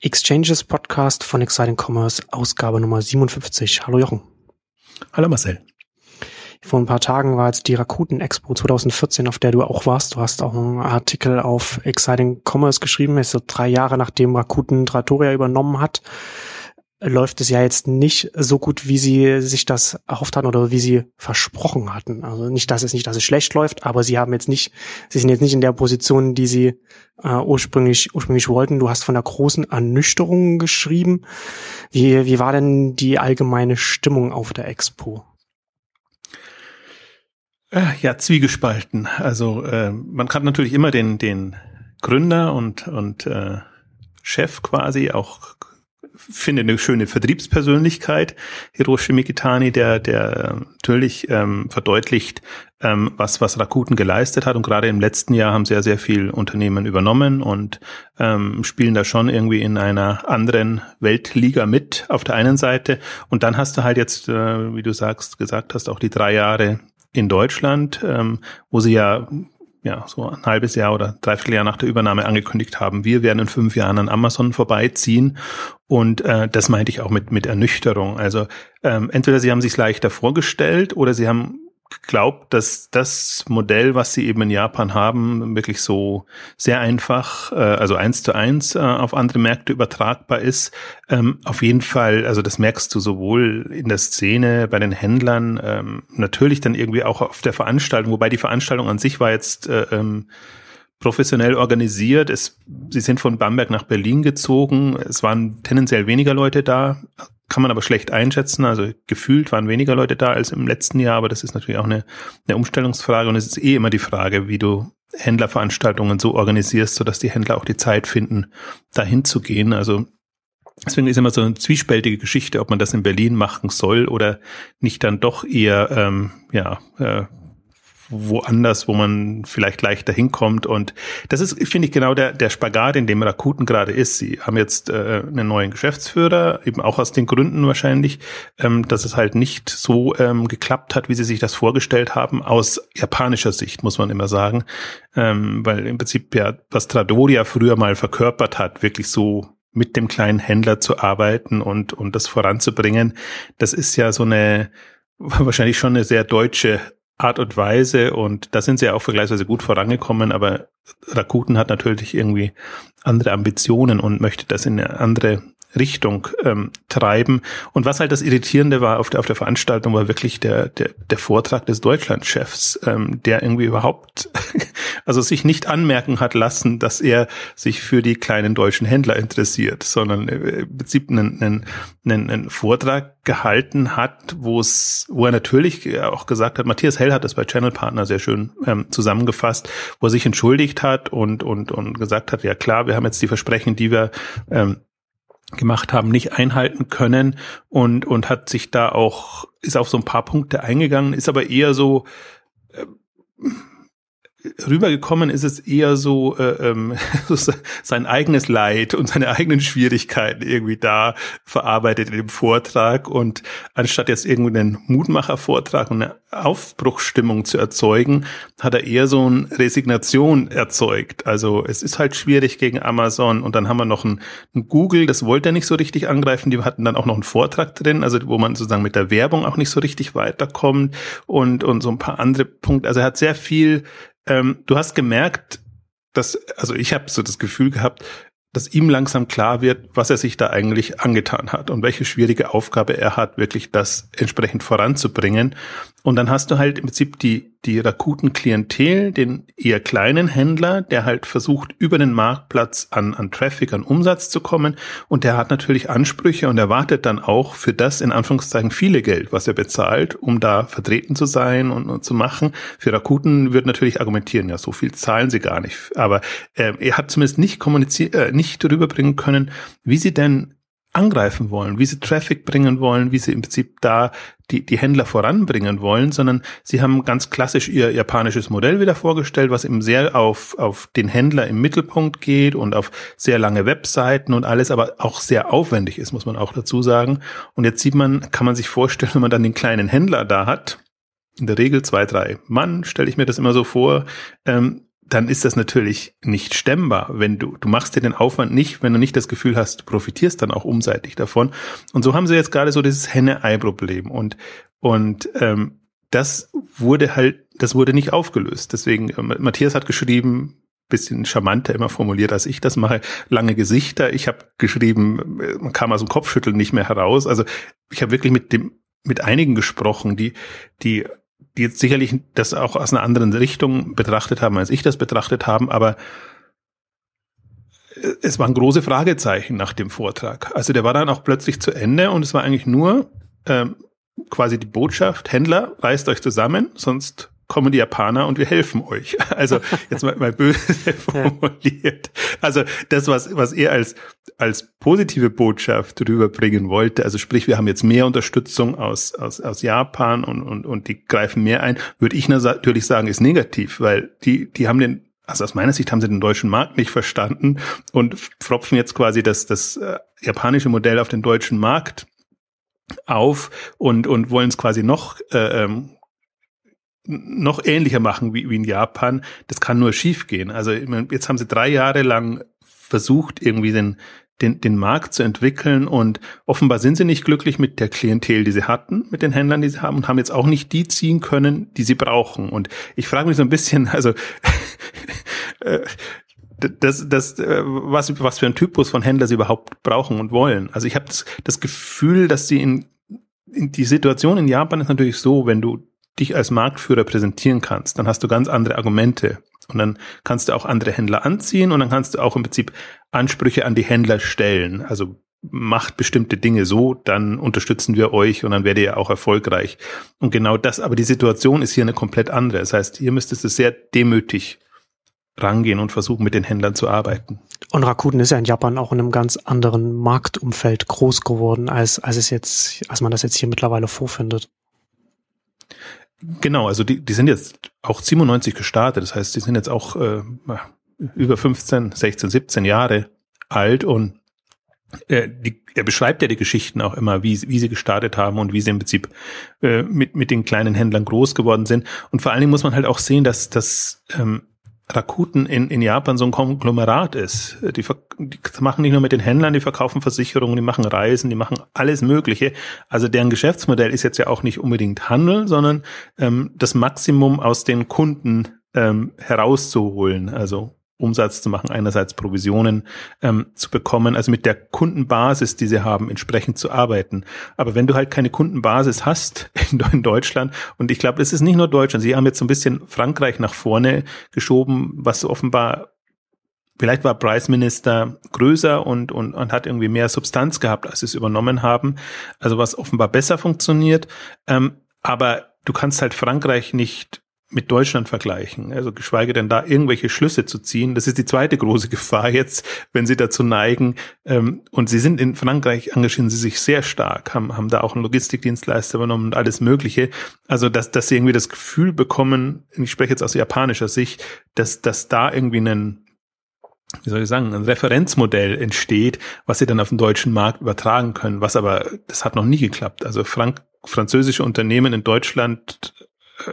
Exchanges Podcast von Exciting Commerce, Ausgabe Nummer 57. Hallo Jochen. Hallo Marcel. Vor ein paar Tagen war jetzt die Rakuten Expo 2014, auf der du auch warst. Du hast auch einen Artikel auf Exciting Commerce geschrieben. ist so drei Jahre nachdem Rakuten Trattoria übernommen hat läuft es ja jetzt nicht so gut, wie sie sich das erhofft hatten oder wie sie versprochen hatten. Also nicht, dass es nicht, dass es schlecht läuft, aber sie haben jetzt nicht, sie sind jetzt nicht in der Position, die sie äh, ursprünglich ursprünglich wollten. Du hast von der großen Ernüchterung geschrieben. Wie wie war denn die allgemeine Stimmung auf der Expo? Äh, ja, zwiegespalten. Also äh, man kann natürlich immer den den Gründer und und äh, Chef quasi auch finde eine schöne Vertriebspersönlichkeit, Hiroshi Mikitani, der, der natürlich ähm, verdeutlicht, ähm, was, was Rakuten geleistet hat. Und gerade im letzten Jahr haben ja sehr viel Unternehmen übernommen und ähm, spielen da schon irgendwie in einer anderen Weltliga mit auf der einen Seite. Und dann hast du halt jetzt, äh, wie du sagst, gesagt hast, auch die drei Jahre in Deutschland, ähm, wo sie ja ja, so ein halbes Jahr oder dreiviertel Jahr nach der Übernahme angekündigt haben, wir werden in fünf Jahren an Amazon vorbeiziehen. Und äh, das meinte ich auch mit, mit Ernüchterung. Also ähm, entweder sie haben sich leichter vorgestellt oder sie haben glaubt, dass das Modell, was sie eben in Japan haben, wirklich so sehr einfach, äh, also eins zu eins äh, auf andere Märkte übertragbar ist. Ähm, auf jeden Fall, also das merkst du sowohl in der Szene, bei den Händlern, ähm, natürlich dann irgendwie auch auf der Veranstaltung, wobei die Veranstaltung an sich war jetzt äh, ähm, professionell organisiert. Es, sie sind von Bamberg nach Berlin gezogen. Es waren tendenziell weniger Leute da, kann man aber schlecht einschätzen. Also gefühlt waren weniger Leute da als im letzten Jahr, aber das ist natürlich auch eine, eine Umstellungsfrage und es ist eh immer die Frage, wie du Händlerveranstaltungen so organisierst, sodass die Händler auch die Zeit finden, dahin zu gehen. Also deswegen ist immer so eine zwiespältige Geschichte, ob man das in Berlin machen soll oder nicht dann doch eher ähm, ja äh, woanders, wo man vielleicht leichter hinkommt. Und das ist, finde ich, genau der, der Spagat, in dem Rakuten gerade ist. Sie haben jetzt äh, einen neuen Geschäftsführer, eben auch aus den Gründen wahrscheinlich, ähm, dass es halt nicht so ähm, geklappt hat, wie sie sich das vorgestellt haben, aus japanischer Sicht, muss man immer sagen. Ähm, weil im Prinzip ja, was Tradoria früher mal verkörpert hat, wirklich so mit dem kleinen Händler zu arbeiten und, und das voranzubringen, das ist ja so eine, wahrscheinlich schon eine sehr deutsche Art und Weise und da sind sie ja auch vergleichsweise gut vorangekommen, aber Rakuten hat natürlich irgendwie andere Ambitionen und möchte das in eine andere Richtung ähm, treiben. Und was halt das Irritierende war auf der, auf der Veranstaltung, war wirklich der, der, der Vortrag des Deutschlandchefs, ähm, der irgendwie überhaupt, also sich nicht anmerken hat lassen, dass er sich für die kleinen deutschen Händler interessiert, sondern im Prinzip einen, einen, einen, einen Vortrag gehalten hat, wo es, wo er natürlich auch gesagt hat, Matthias Hell hat das bei Channel Partner sehr schön ähm, zusammengefasst, wo er sich entschuldigt hat und, und, und gesagt hat, ja klar, wir haben jetzt die Versprechen, die wir ähm, gemacht haben, nicht einhalten können und, und hat sich da auch, ist auf so ein paar Punkte eingegangen, ist aber eher so, äh, rübergekommen ist es eher so, äh, ähm, sein eigenes Leid und seine eigenen Schwierigkeiten irgendwie da verarbeitet in dem Vortrag und anstatt jetzt irgendwie einen Mutmachervortrag und eine Aufbruchsstimmung zu erzeugen, hat er eher so eine Resignation erzeugt. Also es ist halt schwierig gegen Amazon und dann haben wir noch ein, ein Google, das wollte er nicht so richtig angreifen, die hatten dann auch noch einen Vortrag drin, also wo man sozusagen mit der Werbung auch nicht so richtig weiterkommt und, und so ein paar andere Punkte. Also er hat sehr viel ähm, du hast gemerkt, dass, also ich habe so das Gefühl gehabt, dass ihm langsam klar wird, was er sich da eigentlich angetan hat und welche schwierige Aufgabe er hat, wirklich das entsprechend voranzubringen. Und dann hast du halt im Prinzip die, die rakuten Klientel, den eher kleinen Händler, der halt versucht, über den Marktplatz an, an Traffic, an Umsatz zu kommen. Und der hat natürlich Ansprüche und erwartet dann auch für das in Anführungszeichen viele Geld, was er bezahlt, um da vertreten zu sein und, und zu machen. Für Rakuten wird natürlich argumentieren, ja, so viel zahlen sie gar nicht. Aber äh, er hat zumindest nicht kommuniziert, äh, nicht rüberbringen können, wie sie denn angreifen wollen, wie sie Traffic bringen wollen, wie sie im Prinzip da die, die Händler voranbringen wollen, sondern sie haben ganz klassisch ihr japanisches Modell wieder vorgestellt, was eben sehr auf, auf den Händler im Mittelpunkt geht und auf sehr lange Webseiten und alles, aber auch sehr aufwendig ist, muss man auch dazu sagen. Und jetzt sieht man, kann man sich vorstellen, wenn man dann den kleinen Händler da hat, in der Regel zwei, drei Mann, stelle ich mir das immer so vor, ähm, dann ist das natürlich nicht stemmbar, wenn du, du machst dir den Aufwand nicht, wenn du nicht das Gefühl hast, du profitierst dann auch umseitig davon. Und so haben sie jetzt gerade so dieses Henne-Ei-Problem und, und ähm, das wurde halt, das wurde nicht aufgelöst. Deswegen, äh, Matthias hat geschrieben, bisschen charmanter immer formuliert, als ich das mache, lange Gesichter. Ich habe geschrieben, äh, man kam aus dem Kopfschütteln nicht mehr heraus. Also ich habe wirklich mit dem mit einigen gesprochen, die die die jetzt sicherlich das auch aus einer anderen Richtung betrachtet haben, als ich das betrachtet haben, aber äh, es waren große Fragezeichen nach dem Vortrag. Also der war dann auch plötzlich zu Ende und es war eigentlich nur ähm, quasi die Botschaft, Händler, reißt euch zusammen, sonst kommen die Japaner und wir helfen euch. Also jetzt mal, mal böse formuliert. Also das, was, was er als, als positive Botschaft rüberbringen wollte, also sprich, wir haben jetzt mehr Unterstützung aus, aus, aus Japan und, und, und die greifen mehr ein, würde ich natürlich sagen, ist negativ, weil die, die haben den also aus meiner Sicht haben sie den deutschen Markt nicht verstanden und pfropfen jetzt quasi das, das äh, japanische Modell auf den deutschen Markt auf und, und wollen es quasi noch äh, ähm, noch ähnlicher machen wie, wie in Japan. Das kann nur schiefgehen. Also jetzt haben sie drei Jahre lang versucht, irgendwie den, den, den Markt zu entwickeln und offenbar sind sie nicht glücklich mit der Klientel, die sie hatten, mit den Händlern, die sie haben und haben jetzt auch nicht die ziehen können, die sie brauchen. Und ich frage mich so ein bisschen, also äh, das, das, äh, was, was für ein Typus von Händler sie überhaupt brauchen und wollen. Also ich habe das, das Gefühl, dass sie in, in die Situation in Japan ist natürlich so, wenn du dich als Marktführer präsentieren kannst, dann hast du ganz andere Argumente. Und dann kannst du auch andere Händler anziehen und dann kannst du auch im Prinzip Ansprüche an die Händler stellen. Also macht bestimmte Dinge so, dann unterstützen wir euch und dann werdet ihr auch erfolgreich. Und genau das, aber die Situation ist hier eine komplett andere. Das heißt, hier müsstest du sehr demütig rangehen und versuchen, mit den Händlern zu arbeiten. Und Rakuten ist ja in Japan auch in einem ganz anderen Marktumfeld groß geworden, als, als es jetzt, als man das jetzt hier mittlerweile vorfindet. Genau, also die, die sind jetzt auch 97 gestartet, das heißt, die sind jetzt auch äh, über 15, 16, 17 Jahre alt und äh, die, er beschreibt ja die Geschichten auch immer, wie, wie sie gestartet haben und wie sie im Prinzip äh, mit, mit den kleinen Händlern groß geworden sind. Und vor allen Dingen muss man halt auch sehen, dass, dass ähm, Rakuten in, in Japan so ein Konglomerat ist. Die, die machen nicht nur mit den Händlern, die verkaufen Versicherungen, die machen Reisen, die machen alles Mögliche. Also deren Geschäftsmodell ist jetzt ja auch nicht unbedingt Handel, sondern ähm, das Maximum aus den Kunden ähm, herauszuholen. Also Umsatz zu machen, einerseits Provisionen ähm, zu bekommen, also mit der Kundenbasis, die sie haben, entsprechend zu arbeiten. Aber wenn du halt keine Kundenbasis hast in, in Deutschland, und ich glaube, es ist nicht nur Deutschland, sie haben jetzt so ein bisschen Frankreich nach vorne geschoben, was offenbar Vielleicht war Price Minister größer und, und, und hat irgendwie mehr Substanz gehabt, als sie es übernommen haben. Also was offenbar besser funktioniert. Ähm, aber du kannst halt Frankreich nicht mit Deutschland vergleichen, also geschweige denn da irgendwelche Schlüsse zu ziehen. Das ist die zweite große Gefahr jetzt, wenn sie dazu neigen. Ähm, und sie sind in Frankreich, engagieren sie sich sehr stark, haben, haben da auch einen Logistikdienstleister übernommen und alles Mögliche. Also, dass, dass sie irgendwie das Gefühl bekommen, ich spreche jetzt aus japanischer Sicht, dass, dass da irgendwie ein, wie soll ich sagen, ein Referenzmodell entsteht, was sie dann auf den deutschen Markt übertragen können, was aber, das hat noch nie geklappt. Also Frank, französische Unternehmen in Deutschland, äh,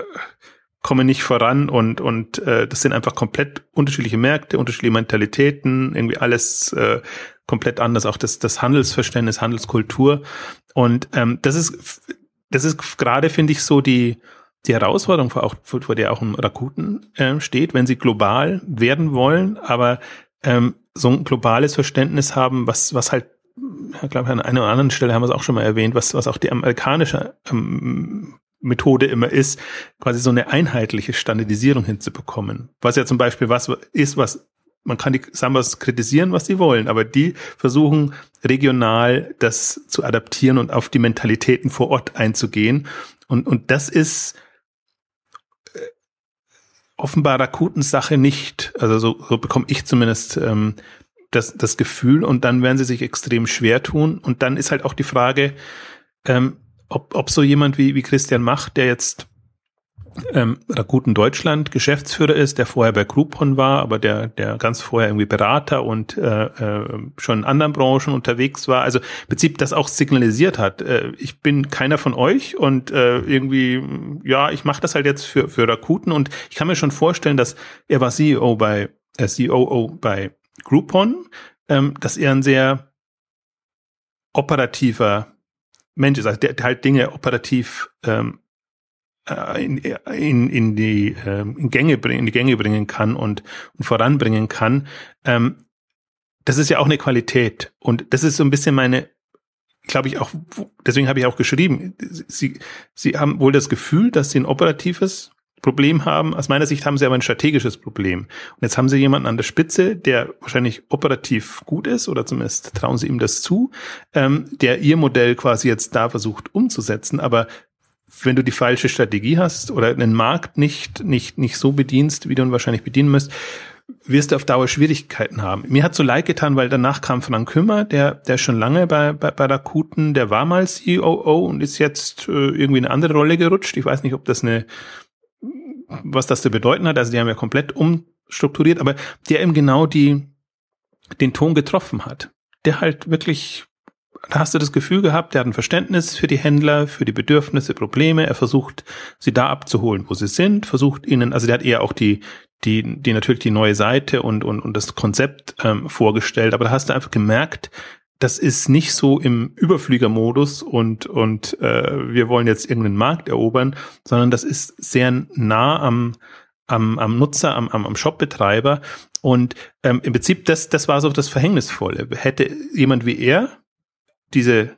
kommen nicht voran und und äh, das sind einfach komplett unterschiedliche Märkte, unterschiedliche Mentalitäten, irgendwie alles äh, komplett anders, auch das das Handelsverständnis, Handelskultur. Und ähm, das ist das ist gerade finde ich so die die Herausforderung vor, auch, vor der auch ein Rakuten äh, steht, wenn sie global werden wollen, aber ähm, so ein globales Verständnis haben, was was halt ich glaube, an einer oder anderen Stelle haben wir es auch schon mal erwähnt, was, was auch die amerikanische ähm, Methode immer ist, quasi so eine einheitliche Standardisierung hinzubekommen. Was ja zum Beispiel was ist, was man kann die Sambas kritisieren, was sie wollen, aber die versuchen regional das zu adaptieren und auf die Mentalitäten vor Ort einzugehen. Und, und das ist äh, offenbar Rakutens Sache nicht. Also so, so bekomme ich zumindest ähm, das, das Gefühl und dann werden sie sich extrem schwer tun. Und dann ist halt auch die Frage, ähm, ob, ob so jemand wie, wie Christian Macht, der jetzt ähm, Rakuten Deutschland Geschäftsführer ist, der vorher bei Groupon war, aber der, der ganz vorher irgendwie Berater und äh, äh, schon in anderen Branchen unterwegs war. Also im Prinzip das auch signalisiert hat. Äh, ich bin keiner von euch und äh, irgendwie, ja, ich mache das halt jetzt für, für Rakuten und ich kann mir schon vorstellen, dass er war CEO bei äh, COO bei Groupon, ähm, dass er ein sehr operativer Mensch ist, also der, der halt Dinge operativ ähm, äh, in, in, in die ähm, in Gänge bringen, in die Gänge bringen kann und, und voranbringen kann. Ähm, das ist ja auch eine Qualität und das ist so ein bisschen meine, glaube ich auch. Deswegen habe ich auch geschrieben. Sie Sie haben wohl das Gefühl, dass Sie ein operatives Problem haben. Aus meiner Sicht haben sie aber ein strategisches Problem. Und jetzt haben sie jemanden an der Spitze, der wahrscheinlich operativ gut ist, oder zumindest trauen sie ihm das zu, ähm, der ihr Modell quasi jetzt da versucht umzusetzen. Aber wenn du die falsche Strategie hast oder einen Markt nicht, nicht, nicht so bedienst, wie du ihn wahrscheinlich bedienen müsst, wirst du auf Dauer Schwierigkeiten haben. Mir hat so leid getan, weil danach kam Frank Kümmer, der, der schon lange bei, bei, bei Rakuten, der war mal COO und ist jetzt äh, irgendwie in eine andere Rolle gerutscht. Ich weiß nicht, ob das eine was das zu bedeuten hat. Also die haben ja komplett umstrukturiert, aber der eben genau die, den Ton getroffen hat. Der halt wirklich, da hast du das Gefühl gehabt, der hat ein Verständnis für die Händler, für die Bedürfnisse, Probleme. Er versucht, sie da abzuholen, wo sie sind, versucht ihnen, also der hat eher auch die, die, die natürlich die neue Seite und, und, und das Konzept ähm, vorgestellt, aber da hast du einfach gemerkt, das ist nicht so im Überfliegermodus und, und äh, wir wollen jetzt irgendeinen Markt erobern, sondern das ist sehr nah am, am, am Nutzer, am, am, am Shopbetreiber. Und ähm, im Prinzip, das, das war so das Verhängnisvolle. Hätte jemand wie er diese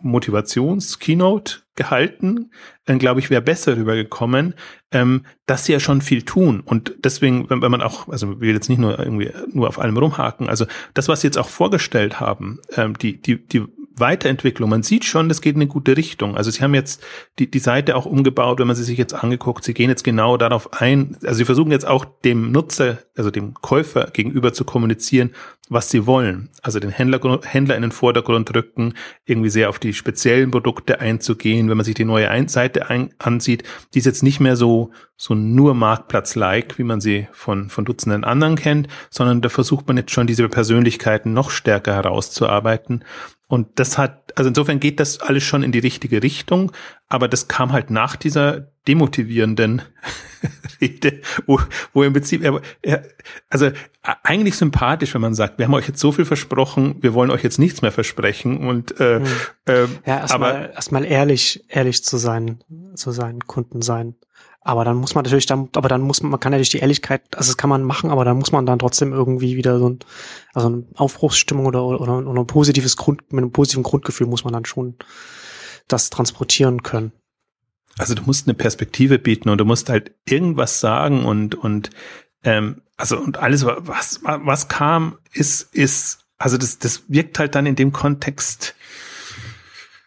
Motivations-Keynote gehalten, glaube ich, wäre besser rübergekommen, ähm, dass sie ja schon viel tun. Und deswegen, wenn, wenn man auch, also will jetzt nicht nur irgendwie nur auf allem rumhaken, also das, was sie jetzt auch vorgestellt haben, ähm, die, die, die Weiterentwicklung. Man sieht schon, das geht in eine gute Richtung. Also sie haben jetzt die, die Seite auch umgebaut, wenn man sie sich jetzt angeguckt. Sie gehen jetzt genau darauf ein. Also sie versuchen jetzt auch dem Nutzer, also dem Käufer gegenüber zu kommunizieren, was sie wollen. Also den Händler, Händler in den Vordergrund rücken, irgendwie sehr auf die speziellen Produkte einzugehen. Wenn man sich die neue Seite ein, ansieht, die ist jetzt nicht mehr so, so nur Marktplatz-like, wie man sie von, von Dutzenden anderen kennt, sondern da versucht man jetzt schon diese Persönlichkeiten noch stärker herauszuarbeiten. Und das hat, also insofern geht das alles schon in die richtige Richtung, aber das kam halt nach dieser demotivierenden Rede, wo, wo im Prinzip, er, also eigentlich sympathisch, wenn man sagt, wir haben euch jetzt so viel versprochen, wir wollen euch jetzt nichts mehr versprechen und äh, hm. äh, ja, erstmal erstmal ehrlich, ehrlich zu sein, zu seinen Kunden sein. Aber dann muss man natürlich dann, aber dann muss man, man kann natürlich die Ehrlichkeit, also das kann man machen, aber dann muss man dann trotzdem irgendwie wieder so ein, also eine Aufbruchsstimmung oder, oder, oder ein positives Grund, mit einem positiven Grundgefühl muss man dann schon das transportieren können. Also du musst eine Perspektive bieten und du musst halt irgendwas sagen und, und, ähm, also und alles, was, was kam, ist, ist, also das, das wirkt halt dann in dem Kontext,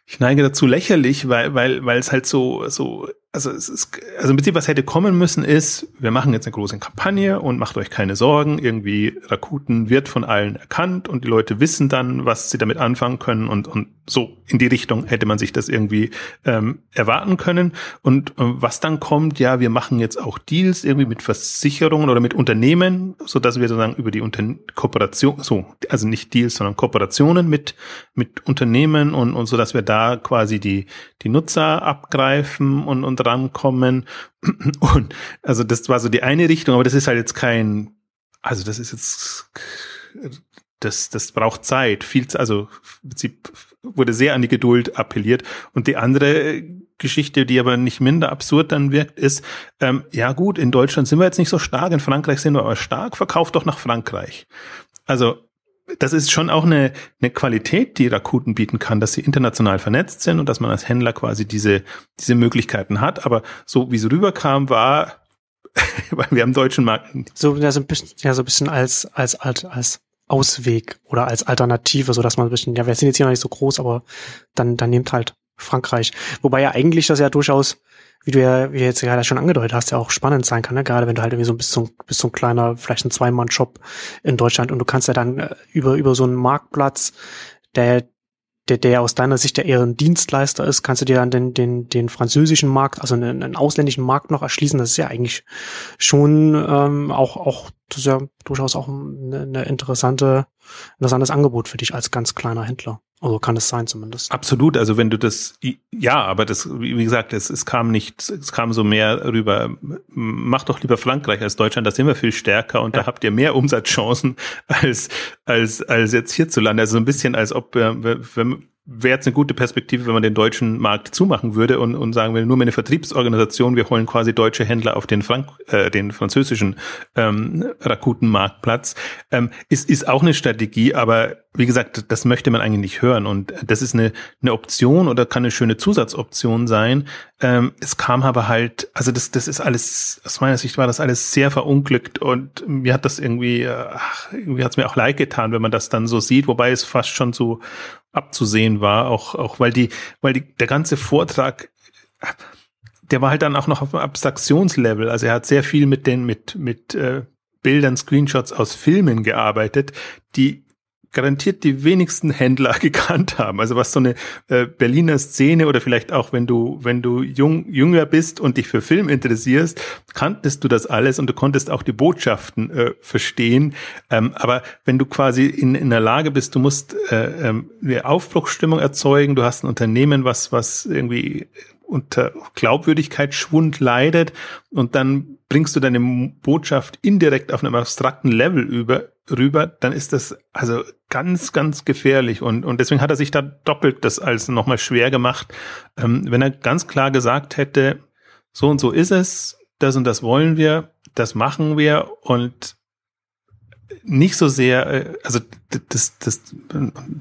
ich neige dazu lächerlich, weil, weil, weil es halt so, so also es ist, also im Prinzip, was hätte kommen müssen, ist, wir machen jetzt eine große Kampagne und macht euch keine Sorgen, irgendwie Rakuten wird von allen erkannt und die Leute wissen dann, was sie damit anfangen können und, und so in die Richtung hätte man sich das irgendwie ähm, erwarten können. Und äh, was dann kommt, ja, wir machen jetzt auch Deals irgendwie mit Versicherungen oder mit Unternehmen, so dass wir sozusagen über die Unter Kooperation, so, also nicht Deals, sondern Kooperationen mit, mit Unternehmen und, und so, dass wir da quasi die, die Nutzer abgreifen und, und drankommen. Und also das war so die eine Richtung, aber das ist halt jetzt kein, also das ist jetzt, das, das braucht Zeit. Viel, also im Prinzip wurde sehr an die Geduld appelliert. Und die andere Geschichte, die aber nicht minder absurd dann wirkt, ist, ähm, ja gut, in Deutschland sind wir jetzt nicht so stark, in Frankreich sind wir aber stark, verkauft doch nach Frankreich. Also das ist schon auch eine, eine Qualität, die Rakuten bieten kann, dass sie international vernetzt sind und dass man als Händler quasi diese, diese Möglichkeiten hat. Aber so wie es rüberkam, war, weil wir am deutschen Markt. So, ja, so ein bisschen, ja, so ein bisschen als, als, als, als Ausweg oder als Alternative, so dass man ein bisschen, ja, wir sind jetzt hier noch nicht so groß, aber dann, dann nimmt halt Frankreich. Wobei ja eigentlich das ja durchaus wie du ja, wie du jetzt gerade schon angedeutet hast, ja auch spannend sein kann, ne? gerade wenn du halt irgendwie so ein bisschen, bist so ein kleiner, vielleicht ein Zweimann-Shop in Deutschland und du kannst ja dann äh, über, über so einen Marktplatz, der, der, der aus deiner Sicht ja eher ein Dienstleister ist, kannst du dir dann den, den, den französischen Markt, also einen, einen ausländischen Markt noch erschließen. Das ist ja eigentlich schon ähm, auch, auch das ist ja durchaus auch eine, eine interessante, interessantes Angebot für dich als ganz kleiner Händler. Also kann es sein zumindest. Absolut. Also wenn du das, ja, aber das, wie gesagt, es, es kam nicht, es kam so mehr rüber. Mach doch lieber Frankreich als Deutschland. Da sind wir viel stärker und ja. da habt ihr mehr Umsatzchancen als als als jetzt hierzulande. Also so ein bisschen, als ob äh, wenn, wäre jetzt eine gute Perspektive, wenn man den deutschen Markt zumachen würde und, und sagen will, nur meine Vertriebsorganisation, wir holen quasi deutsche Händler auf den, Frank äh, den französischen ähm, Rakuten-Marktplatz. Ähm, ist, ist auch eine Strategie, aber wie gesagt, das möchte man eigentlich nicht hören. Und das ist eine, eine Option oder kann eine schöne Zusatzoption sein. Ähm, es kam aber halt, also das, das ist alles, aus meiner Sicht war das alles sehr verunglückt und mir hat das irgendwie, äh, ach, irgendwie hat es mir auch leid getan, wenn man das dann so sieht, wobei es fast schon so abzusehen war, auch, auch weil die, weil die, der ganze Vortrag, der war halt dann auch noch auf dem Abstraktionslevel. Also er hat sehr viel mit den, mit, mit äh, Bildern, Screenshots aus Filmen gearbeitet, die garantiert die wenigsten Händler gekannt haben. Also was so eine äh, Berliner Szene oder vielleicht auch wenn du wenn du jung jünger bist und dich für Film interessierst, kanntest du das alles und du konntest auch die Botschaften äh, verstehen. Ähm, aber wenn du quasi in, in der Lage bist, du musst äh, ähm, eine Aufbruchsstimmung erzeugen, du hast ein Unternehmen, was was irgendwie unter Glaubwürdigkeitsschwund leidet und dann bringst du deine Botschaft indirekt auf einem abstrakten Level über, rüber, dann ist das also ganz, ganz gefährlich. Und, und deswegen hat er sich da doppelt das als nochmal schwer gemacht. Ähm, wenn er ganz klar gesagt hätte, so und so ist es, das und das wollen wir, das machen wir und nicht so sehr, äh, also das, das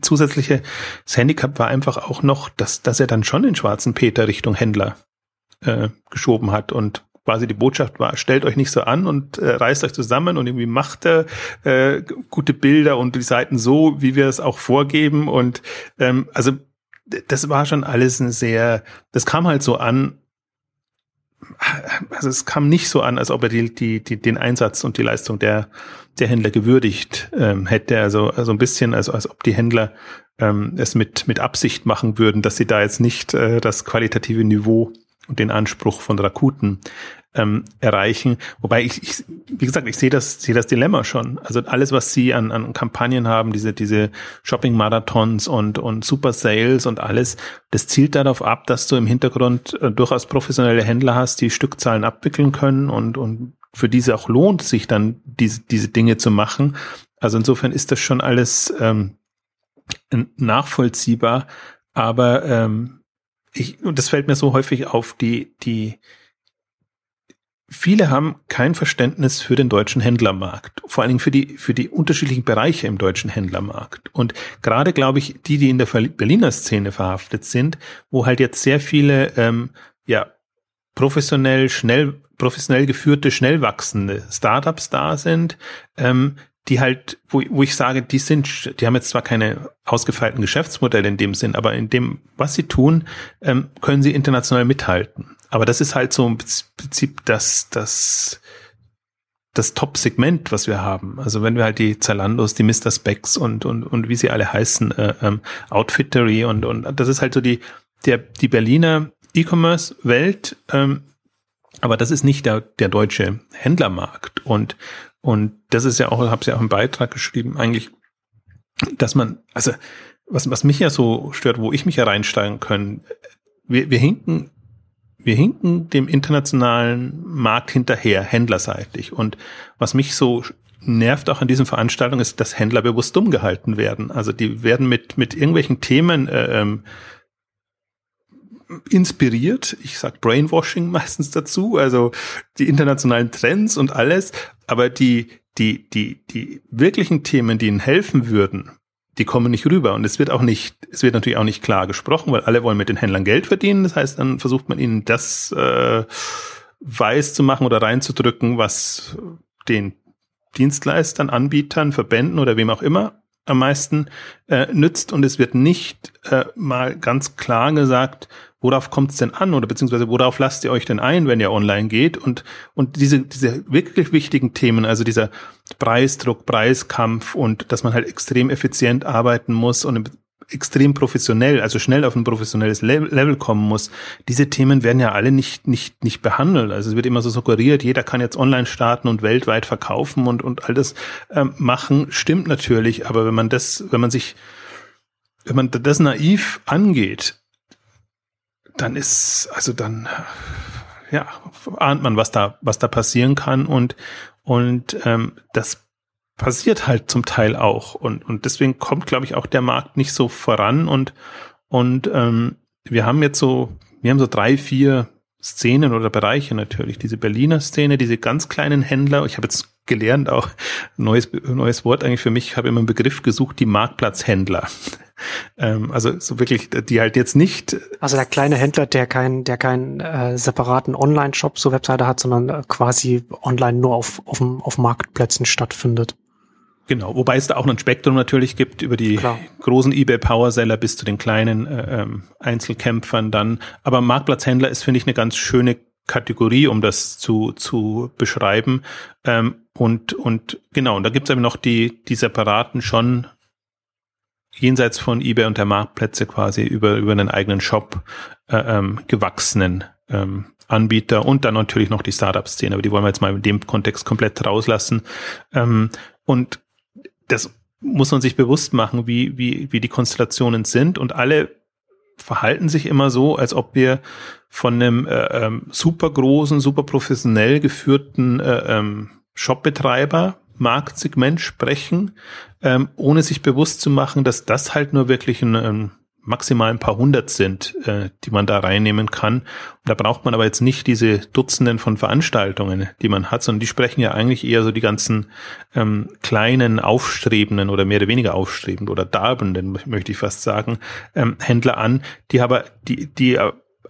zusätzliche das Handicap war einfach auch noch, dass, dass er dann schon den schwarzen Peter Richtung Händler äh, geschoben hat und quasi die Botschaft war, stellt euch nicht so an und äh, reißt euch zusammen und irgendwie macht er äh, gute Bilder und die Seiten so, wie wir es auch vorgeben. Und ähm, also das war schon alles ein sehr, das kam halt so an, also es kam nicht so an, als ob er die, die, die, den Einsatz und die Leistung der, der Händler gewürdigt ähm, hätte. Also, also ein bisschen, also als ob die Händler ähm, es mit, mit Absicht machen würden, dass sie da jetzt nicht äh, das qualitative Niveau und den Anspruch von Rakuten ähm, erreichen. Wobei ich, ich, wie gesagt, ich sehe das, sehe das Dilemma schon. Also alles, was sie an, an Kampagnen haben, diese, diese Shopping-Marathons und, und Super Sales und alles, das zielt darauf ab, dass du im Hintergrund äh, durchaus professionelle Händler hast, die Stückzahlen abwickeln können und, und für diese auch lohnt, sich dann diese, diese Dinge zu machen. Also insofern ist das schon alles ähm, nachvollziehbar, aber ähm, ich, und das fällt mir so häufig auf, die, die, viele haben kein Verständnis für den deutschen Händlermarkt, vor allen Dingen für die, für die unterschiedlichen Bereiche im deutschen Händlermarkt. Und gerade, glaube ich, die, die in der Berliner Szene verhaftet sind, wo halt jetzt sehr viele, ähm, ja, professionell, schnell, professionell geführte, schnell wachsende Startups da sind, ähm, die halt, wo, wo ich sage, die sind, die haben jetzt zwar keine ausgefeilten Geschäftsmodelle in dem Sinn, aber in dem, was sie tun, ähm, können sie international mithalten. Aber das ist halt so im Prinzip das, das, das Top-Segment, was wir haben. Also wenn wir halt die Zalandos, die Mr. Specs und, und, und wie sie alle heißen, äh, ähm, Outfittery und, und das ist halt so die, der, die Berliner E-Commerce-Welt, ähm, aber das ist nicht der, der deutsche Händlermarkt. Und und das ist ja auch, habe es ja auch im Beitrag geschrieben, eigentlich, dass man, also was, was mich ja so stört, wo ich mich ja reinsteigen können, wir, wir hinken, wir hinken dem internationalen Markt hinterher, händlerseitig. Und was mich so nervt auch an diesen Veranstaltungen ist, dass Händler bewusst dumm gehalten werden. Also die werden mit, mit irgendwelchen Themen äh, ähm, inspiriert. Ich sag Brainwashing meistens dazu, also die internationalen Trends und alles. Aber die, die, die, die wirklichen Themen, die ihnen helfen würden, die kommen nicht rüber. Und es wird auch nicht, es wird natürlich auch nicht klar gesprochen, weil alle wollen mit den Händlern Geld verdienen. Das heißt, dann versucht man ihnen das äh, weiß zu machen oder reinzudrücken, was den Dienstleistern, Anbietern, Verbänden oder wem auch immer am meisten äh, nützt. Und es wird nicht äh, mal ganz klar gesagt, worauf kommt es denn an oder beziehungsweise worauf lasst ihr euch denn ein, wenn ihr online geht und und diese diese wirklich wichtigen Themen, also dieser Preisdruck, Preiskampf und dass man halt extrem effizient arbeiten muss und extrem professionell, also schnell auf ein professionelles Level kommen muss. Diese Themen werden ja alle nicht, nicht, nicht behandelt. Also es wird immer so suggeriert, jeder kann jetzt online starten und weltweit verkaufen und, und all das ähm, machen. Stimmt natürlich, aber wenn man das, wenn man sich, wenn man das naiv angeht, dann ist, also dann, ja, ahnt man, was da, was da passieren kann und, und ähm, das passiert halt zum Teil auch. Und, und deswegen kommt, glaube ich, auch der Markt nicht so voran. Und, und ähm, wir haben jetzt so, wir haben so drei, vier Szenen oder Bereiche natürlich. Diese Berliner Szene, diese ganz kleinen Händler. Ich habe jetzt gelernt, auch neues, neues Wort eigentlich für mich, ich habe immer einen Begriff gesucht, die Marktplatzhändler. ähm, also so wirklich, die halt jetzt nicht. Also der kleine Händler, der keinen, der keinen äh, separaten Online-Shop, so Webseite hat, sondern äh, quasi online nur auf, auf, auf Marktplätzen stattfindet. Genau, wobei es da auch ein Spektrum natürlich gibt über die Klar. großen eBay Powerseller bis zu den kleinen äh, ähm, Einzelkämpfern dann. Aber Marktplatzhändler ist, finde ich, eine ganz schöne Kategorie, um das zu, zu beschreiben. Ähm, und, und genau, und da gibt es eben noch die, die separaten schon jenseits von eBay und der Marktplätze quasi über, über einen eigenen Shop äh, ähm, gewachsenen ähm, Anbieter und dann natürlich noch die Startup-Szene, aber die wollen wir jetzt mal in dem Kontext komplett rauslassen. Ähm, und das muss man sich bewusst machen, wie, wie, wie die Konstellationen sind. Und alle verhalten sich immer so, als ob wir von einem äh, ähm, super großen, super professionell geführten äh, ähm, Shopbetreiber Marktsegment sprechen, ähm, ohne sich bewusst zu machen, dass das halt nur wirklich ein, ein maximal ein paar hundert sind, äh, die man da reinnehmen kann. Da braucht man aber jetzt nicht diese Dutzenden von Veranstaltungen, die man hat, sondern die sprechen ja eigentlich eher so die ganzen ähm, kleinen, aufstrebenden oder mehr oder weniger aufstrebenden oder darbenden, möchte ich fast sagen, ähm, Händler an, die aber, die, die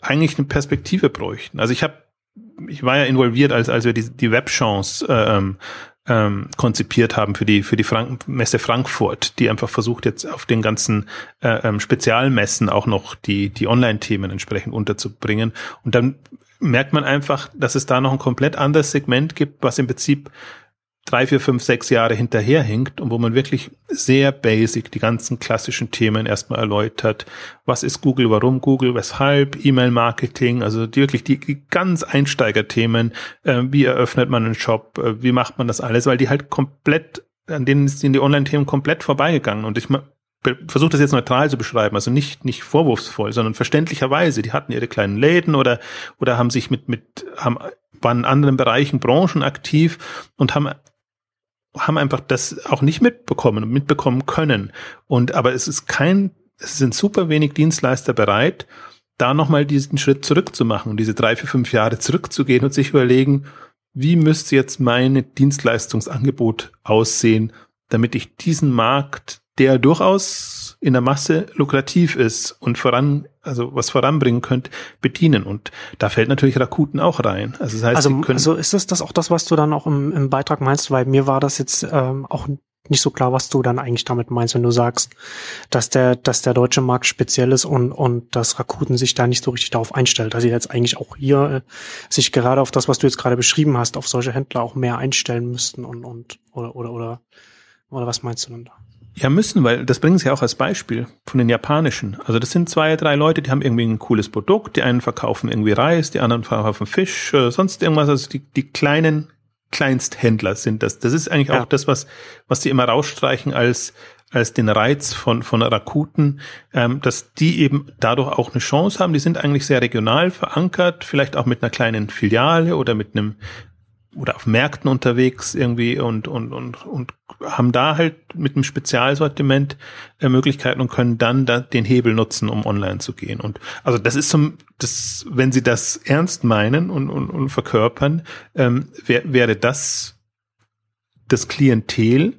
eigentlich eine Perspektive bräuchten. Also ich habe ich war ja involviert, als, als wir die, die Webchance äh, ähm, ähm, konzipiert haben für die für die Frank Messe Frankfurt, die einfach versucht jetzt auf den ganzen äh, ähm, Spezialmessen auch noch die die Online-Themen entsprechend unterzubringen. Und dann merkt man einfach, dass es da noch ein komplett anderes Segment gibt, was im Prinzip drei, vier, fünf, sechs Jahre hinterherhinkt und wo man wirklich sehr basic die ganzen klassischen Themen erstmal erläutert. Was ist Google, warum Google, weshalb, E-Mail-Marketing, also die, wirklich die, die ganz Einsteigerthemen, äh, wie eröffnet man einen Shop, äh, wie macht man das alles, weil die halt komplett, an denen sind die Online-Themen komplett vorbeigegangen. Und ich versuche das jetzt neutral zu beschreiben, also nicht nicht vorwurfsvoll, sondern verständlicherweise. Die hatten ihre kleinen Läden oder oder haben sich mit mit haben waren in anderen Bereichen Branchen aktiv und haben haben einfach das auch nicht mitbekommen und mitbekommen können. Und aber es ist kein, es sind super wenig Dienstleister bereit, da nochmal diesen Schritt zurückzumachen und diese drei, vier, fünf Jahre zurückzugehen und sich überlegen, wie müsste jetzt mein Dienstleistungsangebot aussehen, damit ich diesen Markt, der durchaus in der Masse lukrativ ist und voran also was voranbringen könnt, bedienen. Und da fällt natürlich Rakuten auch rein. Also das heißt, also, also ist das, das auch das, was du dann auch im, im Beitrag meinst? Weil mir war das jetzt ähm, auch nicht so klar, was du dann eigentlich damit meinst, wenn du sagst, dass der, dass der deutsche Markt speziell ist und, und dass Rakuten sich da nicht so richtig darauf einstellt. dass sie jetzt eigentlich auch hier äh, sich gerade auf das, was du jetzt gerade beschrieben hast, auf solche Händler auch mehr einstellen müssten und, und, oder, oder, oder, oder was meinst du denn da? Ja, müssen, weil das bringen sie ja auch als Beispiel von den japanischen. Also das sind zwei, drei Leute, die haben irgendwie ein cooles Produkt. Die einen verkaufen irgendwie Reis, die anderen verkaufen Fisch, äh, sonst irgendwas. Also die, die kleinen Kleinsthändler sind das. Das ist eigentlich ja. auch das, was, was die immer rausstreichen als, als den Reiz von, von Rakuten, ähm, dass die eben dadurch auch eine Chance haben. Die sind eigentlich sehr regional verankert, vielleicht auch mit einer kleinen Filiale oder mit einem, oder auf Märkten unterwegs irgendwie und, und, und, und haben da halt mit einem Spezialsortiment äh, Möglichkeiten und können dann da den Hebel nutzen, um online zu gehen. Und also das ist zum, das, wenn sie das ernst meinen und, und, und verkörpern, ähm, wär, wäre das das Klientel.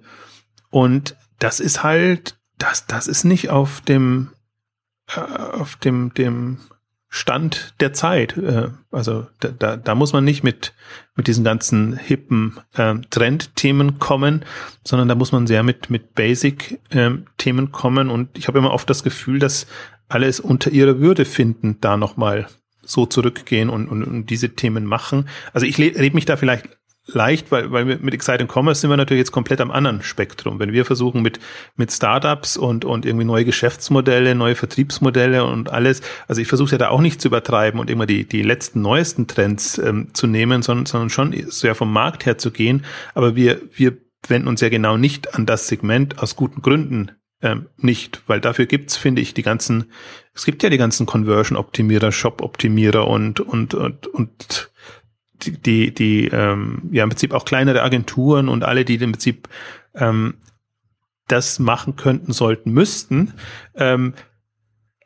Und das ist halt, das, das ist nicht auf dem, äh, auf dem, dem Stand der Zeit. Äh, also da, da, da muss man nicht mit, mit diesen ganzen hippen äh, Trendthemen kommen, sondern da muss man sehr mit, mit Basic-Themen ähm, kommen. Und ich habe immer oft das Gefühl, dass alle es unter ihrer Würde finden, da nochmal so zurückgehen und, und, und diese Themen machen. Also ich rede mich da vielleicht leicht, weil, weil mit Exciting Commerce sind wir natürlich jetzt komplett am anderen Spektrum. Wenn wir versuchen mit, mit Startups und, und irgendwie neue Geschäftsmodelle, neue Vertriebsmodelle und alles, also ich versuche ja da auch nicht zu übertreiben und immer die, die letzten neuesten Trends ähm, zu nehmen, sondern, sondern schon sehr vom Markt her zu gehen. Aber wir, wir wenden uns ja genau nicht an das Segment aus guten Gründen ähm, nicht, weil dafür gibt's, finde ich, die ganzen, es gibt ja die ganzen Conversion-Optimierer, Shop-Optimierer und, und, und, und die, die, ähm, ja im Prinzip auch kleinere Agenturen und alle, die im Prinzip ähm, das machen könnten, sollten, müssten. Ähm,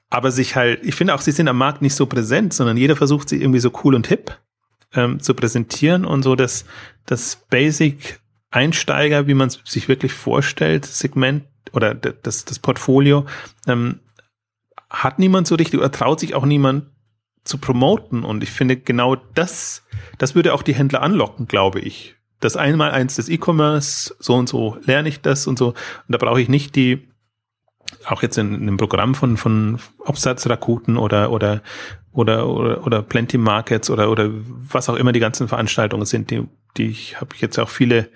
aber sich halt, ich finde auch, sie sind am Markt nicht so präsent, sondern jeder versucht sie irgendwie so cool und hip ähm, zu präsentieren und so das, das Basic Einsteiger, wie man es sich wirklich vorstellt, Segment oder das, das Portfolio, ähm, hat niemand so richtig oder traut sich auch niemand zu promoten. Und ich finde genau das, das würde auch die Händler anlocken, glaube ich. Das einmal eins des E-Commerce, so und so lerne ich das und so. Und da brauche ich nicht die, auch jetzt in, in einem Programm von, von Obsatzrakuten oder, oder, oder, oder, oder Plenty Markets oder, oder was auch immer die ganzen Veranstaltungen sind, die, die ich habe ich jetzt auch viele,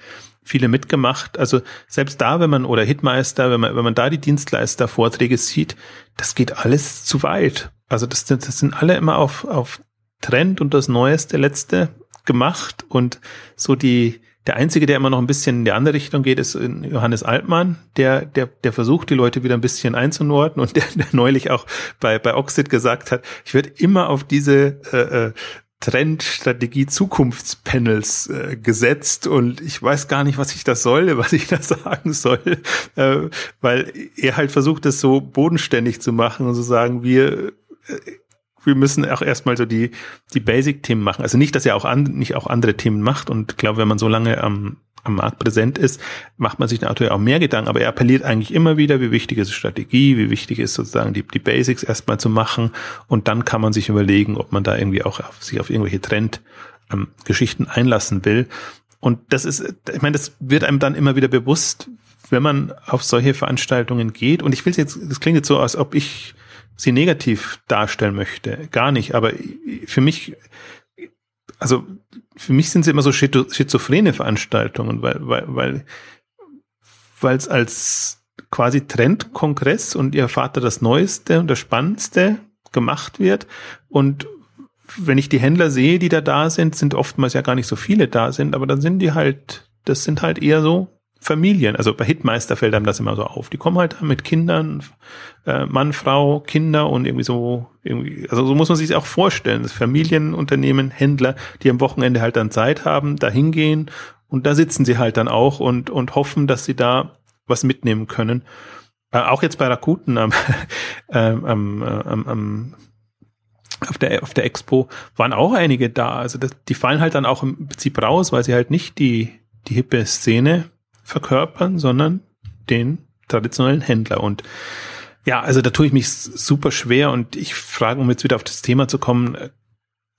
viele mitgemacht. Also selbst da, wenn man, oder Hitmeister, wenn man, wenn man da die Dienstleister-Vorträge sieht, das geht alles zu weit. Also das, das sind alle immer auf, auf Trend und das Neueste, Letzte gemacht. Und so die, der einzige, der immer noch ein bisschen in die andere Richtung geht, ist Johannes Altmann, der, der, der versucht, die Leute wieder ein bisschen einzunorden. Und der, der neulich auch bei, bei Oxid gesagt hat, ich werde immer auf diese äh, äh Trendstrategie Zukunftspanels äh, gesetzt. Und ich weiß gar nicht, was ich das soll, was ich da sagen soll, äh, weil er halt versucht, das so bodenständig zu machen und zu sagen, wir wir müssen auch erstmal so die, die Basic-Themen machen. Also nicht, dass er auch an, nicht auch andere Themen macht. Und ich glaube, wenn man so lange am, am Markt präsent ist, macht man sich natürlich auch mehr Gedanken. Aber er appelliert eigentlich immer wieder, wie wichtig ist Strategie, wie wichtig ist sozusagen die, die Basics erstmal zu machen. Und dann kann man sich überlegen, ob man da irgendwie auch auf, sich auf irgendwelche Trendgeschichten ähm, einlassen will. Und das ist, ich meine, das wird einem dann immer wieder bewusst, wenn man auf solche Veranstaltungen geht. Und ich will jetzt, das klingt jetzt so, als ob ich sie negativ darstellen möchte. Gar nicht. Aber für mich, also für mich sind sie immer so schizophrene Veranstaltungen, weil, weil, weil, weil es als quasi Trendkongress und ihr Vater das Neueste und das Spannendste gemacht wird. Und wenn ich die Händler sehe, die da da sind, sind oftmals ja gar nicht so viele da sind, aber dann sind die halt, das sind halt eher so Familien, also bei Hitmeister fällt einem das immer so auf. Die kommen halt mit Kindern, äh, Mann, Frau, Kinder und irgendwie so, irgendwie, also so muss man sich auch vorstellen. Das Familienunternehmen, Händler, die am Wochenende halt dann Zeit haben, da hingehen und da sitzen sie halt dann auch und, und hoffen, dass sie da was mitnehmen können. Äh, auch jetzt bei Rakuten am, ähm, am, am, am auf der, auf der Expo waren auch einige da. Also das, die fallen halt dann auch im Prinzip raus, weil sie halt nicht die, die hippe Szene verkörpern, sondern den traditionellen Händler. Und ja, also da tue ich mich super schwer und ich frage, um jetzt wieder auf das Thema zu kommen, äh,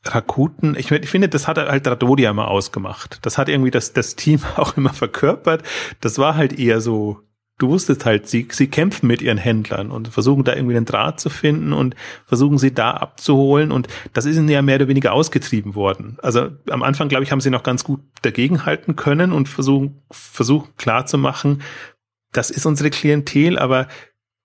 Rakuten, ich, ich finde, das hat halt Radodia immer ausgemacht. Das hat irgendwie das, das Team auch immer verkörpert. Das war halt eher so du wusstest halt, sie, sie kämpfen mit ihren Händlern und versuchen da irgendwie den Draht zu finden und versuchen sie da abzuholen und das ist ihnen ja mehr oder weniger ausgetrieben worden. Also am Anfang, glaube ich, haben sie noch ganz gut dagegenhalten können und versuchen, versuchen klar zu machen, das ist unsere Klientel, aber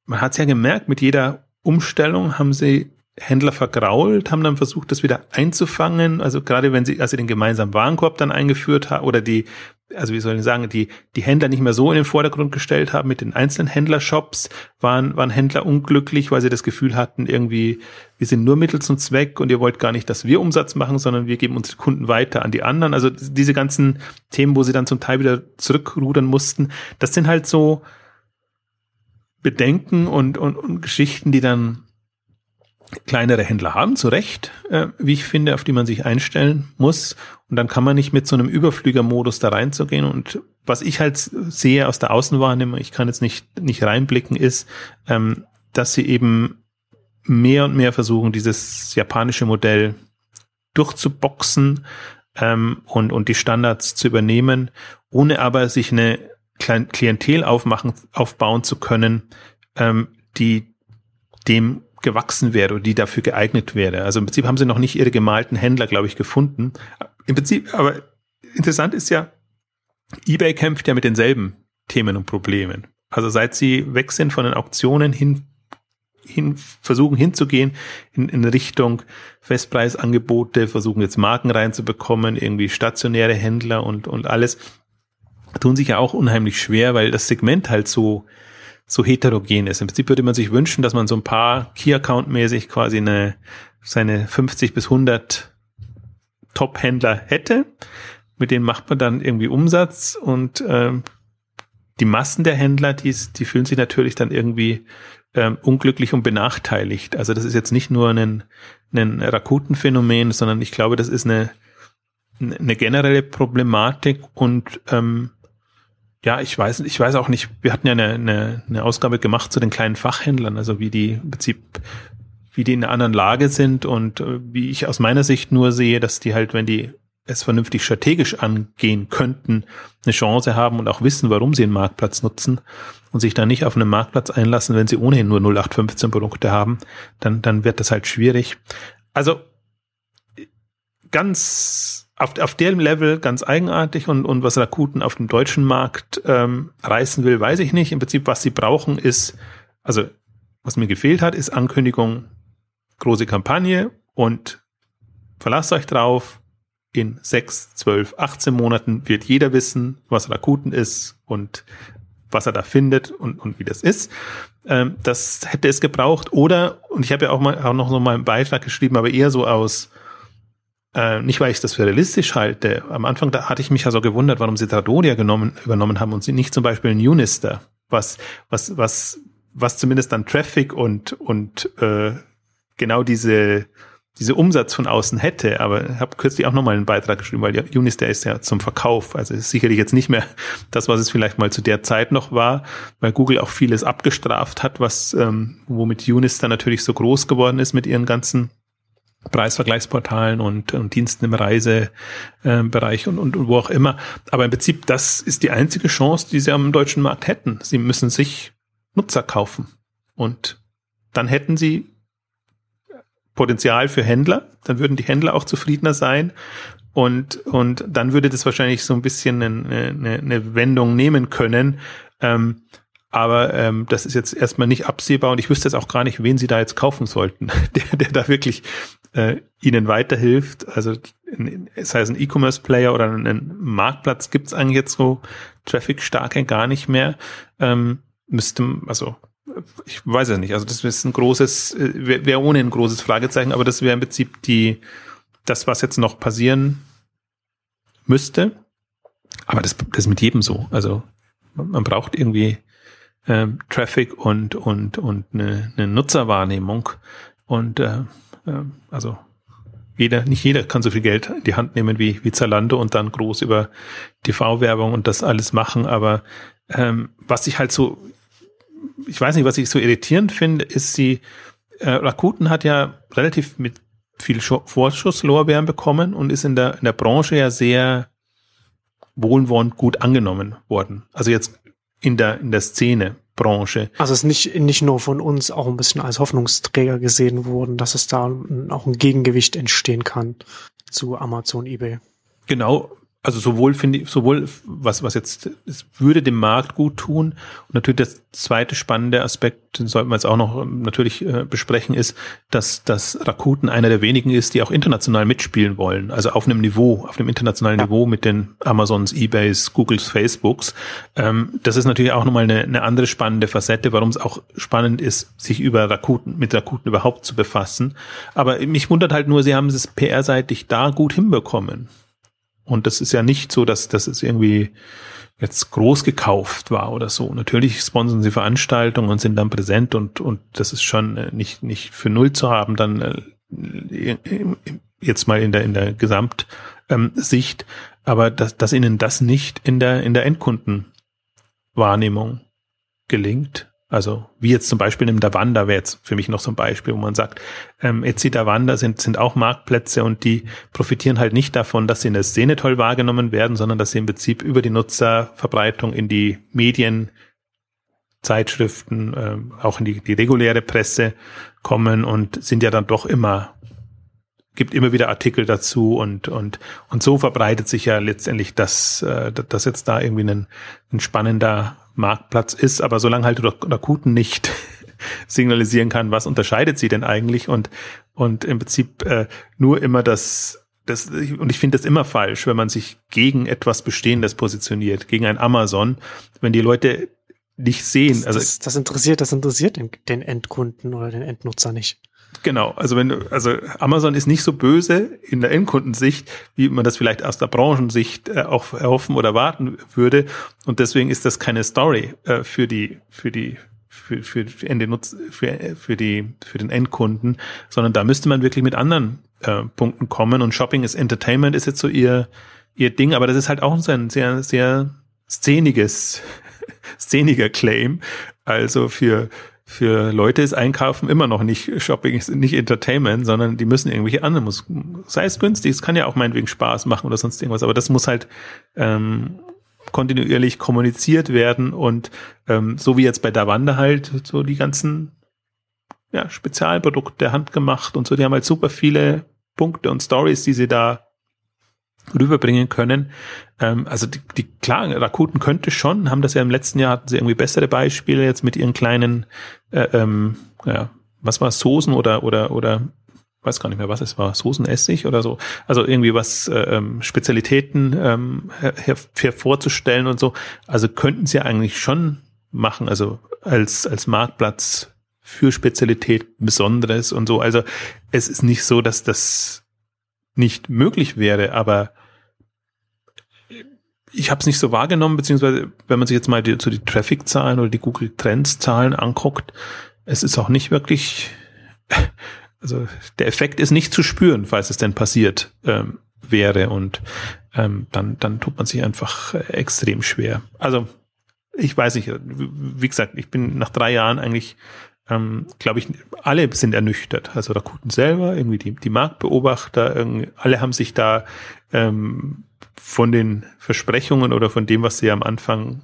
man hat es ja gemerkt, mit jeder Umstellung haben sie Händler vergrault, haben dann versucht, das wieder einzufangen. Also gerade wenn sie, als sie den gemeinsamen Warenkorb dann eingeführt haben oder die also wie soll ich sagen, die, die Händler nicht mehr so in den Vordergrund gestellt haben mit den einzelnen Händlershops, waren, waren Händler unglücklich, weil sie das Gefühl hatten, irgendwie, wir sind nur Mittel zum Zweck und ihr wollt gar nicht, dass wir Umsatz machen, sondern wir geben unsere Kunden weiter an die anderen. Also diese ganzen Themen, wo sie dann zum Teil wieder zurückrudern mussten, das sind halt so Bedenken und, und, und Geschichten, die dann kleinere Händler haben, zu Recht, äh, wie ich finde, auf die man sich einstellen muss. Und dann kann man nicht mit so einem Überflügermodus da reinzugehen. Und was ich halt sehe aus der Außenwahrnehmung, ich kann jetzt nicht, nicht reinblicken, ist, ähm, dass sie eben mehr und mehr versuchen, dieses japanische Modell durchzuboxen ähm, und, und die Standards zu übernehmen, ohne aber sich eine Klientel aufmachen, aufbauen zu können, ähm, die dem gewachsen wäre oder die dafür geeignet wäre. Also im Prinzip haben sie noch nicht ihre gemalten Händler, glaube ich, gefunden. Im Prinzip, aber interessant ist ja, eBay kämpft ja mit denselben Themen und Problemen. Also seit sie weg sind von den Auktionen hin, hin versuchen hinzugehen in, in Richtung Festpreisangebote, versuchen jetzt Marken reinzubekommen, irgendwie stationäre Händler und, und alles, tun sich ja auch unheimlich schwer, weil das Segment halt so, so heterogen ist. Im Prinzip würde man sich wünschen, dass man so ein paar Key-Account-mäßig quasi eine, seine 50 bis 100 Top-Händler hätte. Mit denen macht man dann irgendwie Umsatz und ähm, die Massen der Händler, die, die fühlen sich natürlich dann irgendwie ähm, unglücklich und benachteiligt. Also das ist jetzt nicht nur ein, ein Rakuten-Phänomen, sondern ich glaube, das ist eine, eine generelle Problematik und ähm, ja, ich weiß, ich weiß auch nicht, wir hatten ja eine, eine, eine Ausgabe gemacht zu den kleinen Fachhändlern, also wie die im Prinzip, wie die in einer anderen Lage sind und äh, wie ich aus meiner Sicht nur sehe, dass die halt, wenn die es vernünftig strategisch angehen könnten, eine Chance haben und auch wissen, warum sie einen Marktplatz nutzen und sich da nicht auf einen Marktplatz einlassen, wenn sie ohnehin nur 0815 Produkte haben, dann, dann wird das halt schwierig. Also ganz auf, auf dem Level ganz eigenartig und, und was Rakuten auf dem deutschen Markt ähm, reißen will, weiß ich nicht. Im Prinzip, was sie brauchen, ist, also was mir gefehlt hat, ist Ankündigung, große Kampagne und verlasst euch drauf, in sechs, zwölf, 18 Monaten wird jeder wissen, was Rakuten ist und was er da findet und, und wie das ist. Ähm, das hätte es gebraucht. Oder, und ich habe ja auch mal auch noch so mal einen Beitrag geschrieben, aber eher so aus, äh, nicht weil ich das für realistisch halte. Am Anfang da hatte ich mich ja so gewundert, warum sie Tradoria genommen, übernommen haben und sie nicht zum Beispiel ein Unister, was, was, was, was zumindest dann Traffic und, und äh, genau diese diese Umsatz von außen hätte, aber ich habe kürzlich auch nochmal einen Beitrag geschrieben, weil ja, Unister ist ja zum Verkauf. Also ist sicherlich jetzt nicht mehr das, was es vielleicht mal zu der Zeit noch war, weil Google auch vieles abgestraft hat, was ähm, womit Unister natürlich so groß geworden ist mit ihren ganzen Preisvergleichsportalen und, und Diensten im Reisebereich äh, und, und, und wo auch immer. Aber im Prinzip, das ist die einzige Chance, die sie am deutschen Markt hätten. Sie müssen sich Nutzer kaufen. Und dann hätten sie Potenzial für Händler, dann würden die Händler auch zufriedener sein und, und dann würde das wahrscheinlich so ein bisschen eine, eine, eine Wendung nehmen können. Ähm, aber ähm, das ist jetzt erstmal nicht absehbar und ich wüsste jetzt auch gar nicht, wen sie da jetzt kaufen sollten, der, der da wirklich äh, ihnen weiterhilft. Also sei es ein E-Commerce-Player oder ein Marktplatz, gibt's eigentlich jetzt so Traffic-starke gar nicht mehr. Ähm, müsste, also ich weiß ja nicht, also das ist ein großes, wäre wär ohne ein großes Fragezeichen, aber das wäre im Prinzip die, das, was jetzt noch passieren müsste. Aber das, das ist mit jedem so. Also man, man braucht irgendwie ähm, Traffic und, und, und eine, eine Nutzerwahrnehmung. Und äh, äh, also jeder, nicht jeder kann so viel Geld in die Hand nehmen wie, wie Zalando und dann groß über TV-Werbung und das alles machen. Aber ähm, was ich halt so ich weiß nicht, was ich so irritierend finde, ist sie, äh, Rakuten hat ja relativ mit viel Vorschusslorbeeren bekommen und ist in der, in der Branche ja sehr wohlwollend gut angenommen worden. Also jetzt in der, in der Szene. Branche. Also es ist nicht, nicht nur von uns auch ein bisschen als Hoffnungsträger gesehen worden, dass es da auch ein Gegengewicht entstehen kann zu Amazon, eBay. Genau, also sowohl finde ich, sowohl was, was jetzt, es würde dem Markt gut tun. Und natürlich der zweite spannende Aspekt, den sollten wir jetzt auch noch ähm, natürlich äh, besprechen, ist, dass, dass Rakuten einer der wenigen ist, die auch international mitspielen wollen. Also auf einem Niveau, auf einem internationalen ja. Niveau mit den Amazons, Ebays, Googles, Facebooks. Ähm, das ist natürlich auch nochmal eine, eine andere spannende Facette, warum es auch spannend ist, sich über Rakuten, mit Rakuten überhaupt zu befassen. Aber mich wundert halt nur, sie haben es PR-seitig da gut hinbekommen. Und das ist ja nicht so, dass, dass es irgendwie jetzt groß gekauft war oder so. Natürlich sponsern sie Veranstaltungen und sind dann präsent und, und das ist schon äh, nicht, nicht für null zu haben, dann äh, jetzt mal in der, in der Gesamtsicht, ähm, aber dass, dass ihnen das nicht in der, in der Endkundenwahrnehmung gelingt, also wie jetzt zum Beispiel im Davanda wäre jetzt für mich noch so ein Beispiel, wo man sagt, ähm, Etsy Davanda sind, sind auch Marktplätze und die profitieren halt nicht davon, dass sie in der Szene toll wahrgenommen werden, sondern dass sie im Prinzip über die Nutzerverbreitung in die Medien, Zeitschriften, äh, auch in die, die reguläre Presse kommen und sind ja dann doch immer gibt immer wieder Artikel dazu und, und, und so verbreitet sich ja letztendlich, dass, äh, dass jetzt da irgendwie ein, ein spannender Marktplatz ist, aber solange halt Rakuten nicht signalisieren kann, was unterscheidet sie denn eigentlich und, und im Prinzip äh, nur immer das, das, und ich finde das immer falsch, wenn man sich gegen etwas Bestehendes positioniert, gegen ein Amazon, wenn die Leute nicht sehen. Das, also das, das interessiert, das interessiert den, den Endkunden oder den Endnutzer nicht. Genau, also wenn du, also Amazon ist nicht so böse in der Endkundensicht, wie man das vielleicht aus der Branchensicht äh, auch erhoffen oder warten würde. Und deswegen ist das keine Story äh, für die, für die, für, für, für, Ende Nutz, für, für die, für den Endkunden, sondern da müsste man wirklich mit anderen äh, Punkten kommen. Und Shopping is Entertainment ist jetzt so ihr, ihr Ding, aber das ist halt auch so ein sehr, sehr szeniges, szeniger Claim. Also für, für Leute ist Einkaufen immer noch nicht Shopping, ist nicht Entertainment, sondern die müssen irgendwelche anderen, muss, sei es günstig, es kann ja auch meinetwegen Spaß machen oder sonst irgendwas, aber das muss halt ähm, kontinuierlich kommuniziert werden und ähm, so wie jetzt bei Davanda halt so die ganzen ja, Spezialprodukte handgemacht und so, die haben halt super viele Punkte und Stories, die sie da rüberbringen können. Ähm, also die, die klar, Rakuten könnte schon, haben das ja im letzten Jahr hatten sie irgendwie bessere Beispiele jetzt mit ihren kleinen, äh, ähm, ja, was war Soßen oder oder oder weiß gar nicht mehr, was es war, Soßenessig oder so. Also irgendwie was äh, ähm, Spezialitäten ähm, her hervorzustellen und so. Also könnten sie eigentlich schon machen, also als als Marktplatz für Spezialität Besonderes und so. Also es ist nicht so, dass das nicht möglich wäre, aber ich habe es nicht so wahrgenommen, beziehungsweise wenn man sich jetzt mal die, so die Traffic-Zahlen oder die Google Trends-Zahlen anguckt, es ist auch nicht wirklich, also der Effekt ist nicht zu spüren, falls es denn passiert ähm, wäre und ähm, dann, dann tut man sich einfach äh, extrem schwer. Also ich weiß nicht, wie gesagt, ich bin nach drei Jahren eigentlich ähm, glaube ich, alle sind ernüchtert. Also Rakuten selber, irgendwie die, die Marktbeobachter, alle haben sich da ähm, von den Versprechungen oder von dem, was sie am Anfang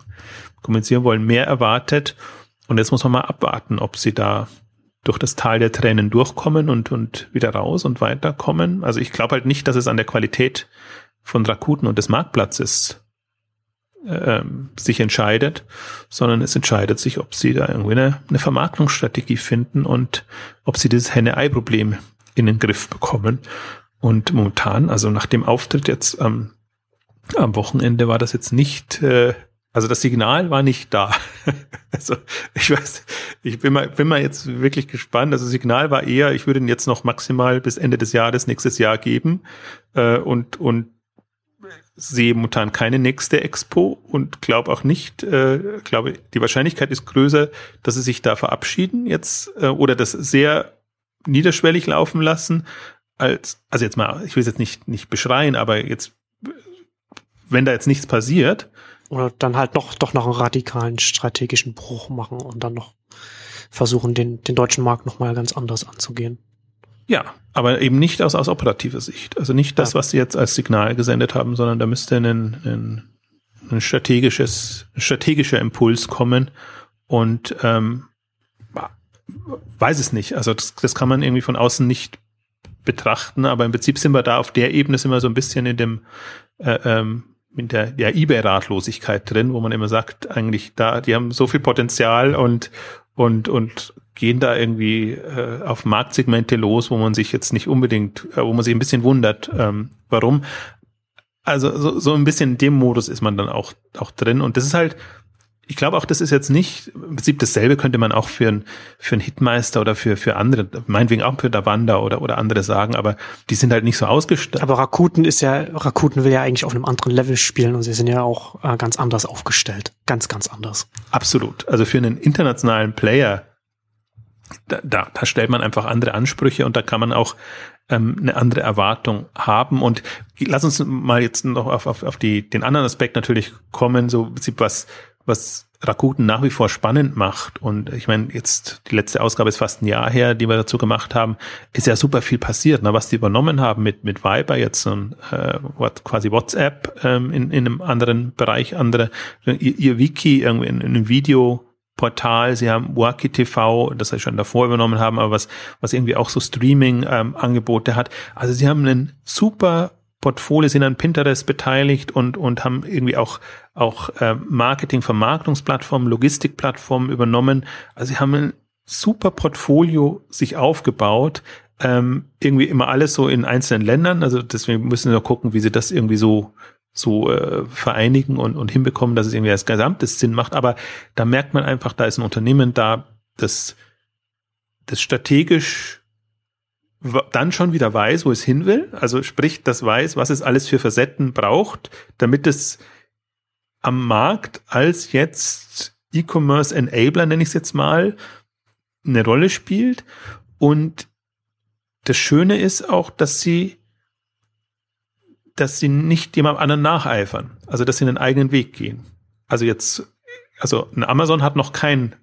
kommunizieren wollen, mehr erwartet. Und jetzt muss man mal abwarten, ob sie da durch das Tal der Tränen durchkommen und, und wieder raus und weiterkommen. Also ich glaube halt nicht, dass es an der Qualität von Rakuten und des Marktplatzes ähm, sich entscheidet, sondern es entscheidet sich, ob sie da irgendwie eine, eine Vermarktungsstrategie finden und ob sie dieses Henne-Ei-Problem in den Griff bekommen. Und momentan, also nach dem Auftritt jetzt am, am Wochenende war das jetzt nicht, äh, also das Signal war nicht da. also ich weiß, ich bin mal, bin mal jetzt wirklich gespannt. Also Signal war eher, ich würde ihn jetzt noch maximal bis Ende des Jahres nächstes Jahr geben äh, und und sehe momentan keine nächste Expo und glaube auch nicht, äh, glaube die Wahrscheinlichkeit ist größer, dass sie sich da verabschieden jetzt äh, oder das sehr niederschwellig laufen lassen, als also jetzt mal, ich will es jetzt nicht nicht beschreien, aber jetzt wenn da jetzt nichts passiert oder dann halt noch doch noch einen radikalen strategischen Bruch machen und dann noch versuchen den den deutschen Markt noch mal ganz anders anzugehen. Ja, aber eben nicht aus, aus operativer Sicht. Also nicht das, ja. was sie jetzt als Signal gesendet haben, sondern da müsste ein, ein, ein strategisches, ein strategischer Impuls kommen und ähm, weiß es nicht. Also das, das kann man irgendwie von außen nicht betrachten, aber im Prinzip sind wir da auf der Ebene sind wir so ein bisschen in dem äh, ähm, in der ja, eBay-Ratlosigkeit drin, wo man immer sagt, eigentlich da, die haben so viel Potenzial und und und gehen da irgendwie äh, auf Marktsegmente los, wo man sich jetzt nicht unbedingt, äh, wo man sich ein bisschen wundert, ähm, warum. Also so, so ein bisschen in dem Modus ist man dann auch, auch drin. Und das ist halt, ich glaube auch, das ist jetzt nicht, im Prinzip dasselbe könnte man auch für ein, für einen Hitmeister oder für, für andere, meinetwegen auch für Davanda oder, oder andere sagen, aber die sind halt nicht so ausgestattet. Aber Rakuten ist ja, Rakuten will ja eigentlich auf einem anderen Level spielen und sie sind ja auch äh, ganz anders aufgestellt. Ganz, ganz anders. Absolut. Also für einen internationalen Player da, da, da stellt man einfach andere Ansprüche und da kann man auch ähm, eine andere Erwartung haben. Und lass uns mal jetzt noch auf, auf, auf die, den anderen Aspekt natürlich kommen, so was, was Rakuten nach wie vor spannend macht. Und ich meine, jetzt die letzte Ausgabe ist fast ein Jahr her, die wir dazu gemacht haben, ist ja super viel passiert, ne, was die übernommen haben mit, mit Viber, jetzt so ein, äh, quasi WhatsApp ähm, in, in einem anderen Bereich, andere, ihr, ihr Wiki irgendwie in, in einem Video Portal, sie haben Waki TV, das sie schon davor übernommen haben, aber was, was irgendwie auch so Streaming-Angebote ähm, hat. Also sie haben einen super Portfolio, sind an Pinterest beteiligt und, und haben irgendwie auch, auch äh, Marketing, Vermarktungsplattformen, Logistikplattformen übernommen. Also sie haben ein super Portfolio sich aufgebaut, ähm, irgendwie immer alles so in einzelnen Ländern. Also deswegen müssen wir gucken, wie sie das irgendwie so so äh, vereinigen und, und hinbekommen, dass es irgendwie als gesamtes Sinn macht. Aber da merkt man einfach, da ist ein Unternehmen da, das, das strategisch dann schon wieder weiß, wo es hin will. Also sprich, das weiß, was es alles für Facetten braucht, damit es am Markt als jetzt E-Commerce Enabler, nenne ich es jetzt mal, eine Rolle spielt. Und das Schöne ist auch, dass sie, dass sie nicht jemand anderen nacheifern. Also, dass sie einen eigenen Weg gehen. Also jetzt, also ein Amazon hat noch kein,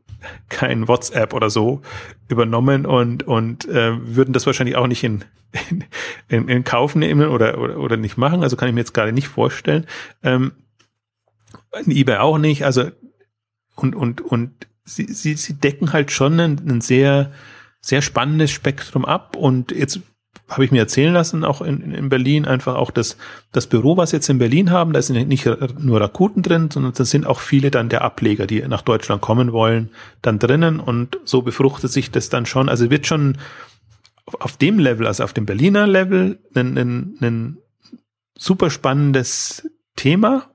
kein WhatsApp oder so übernommen und, und äh, würden das wahrscheinlich auch nicht in, in, in Kauf nehmen oder, oder, oder nicht machen. Also kann ich mir jetzt gerade nicht vorstellen. Ähm, eBay auch nicht. Also und, und, und sie, sie, sie decken halt schon ein, ein sehr, sehr spannendes Spektrum ab und jetzt habe ich mir erzählen lassen, auch in, in Berlin, einfach auch das, das Büro, was jetzt in Berlin haben, da sind nicht nur Rakuten drin, sondern da sind auch viele dann der Ableger, die nach Deutschland kommen wollen, dann drinnen und so befruchtet sich das dann schon. Also wird schon auf dem Level, also auf dem Berliner Level, ein, ein, ein super spannendes Thema.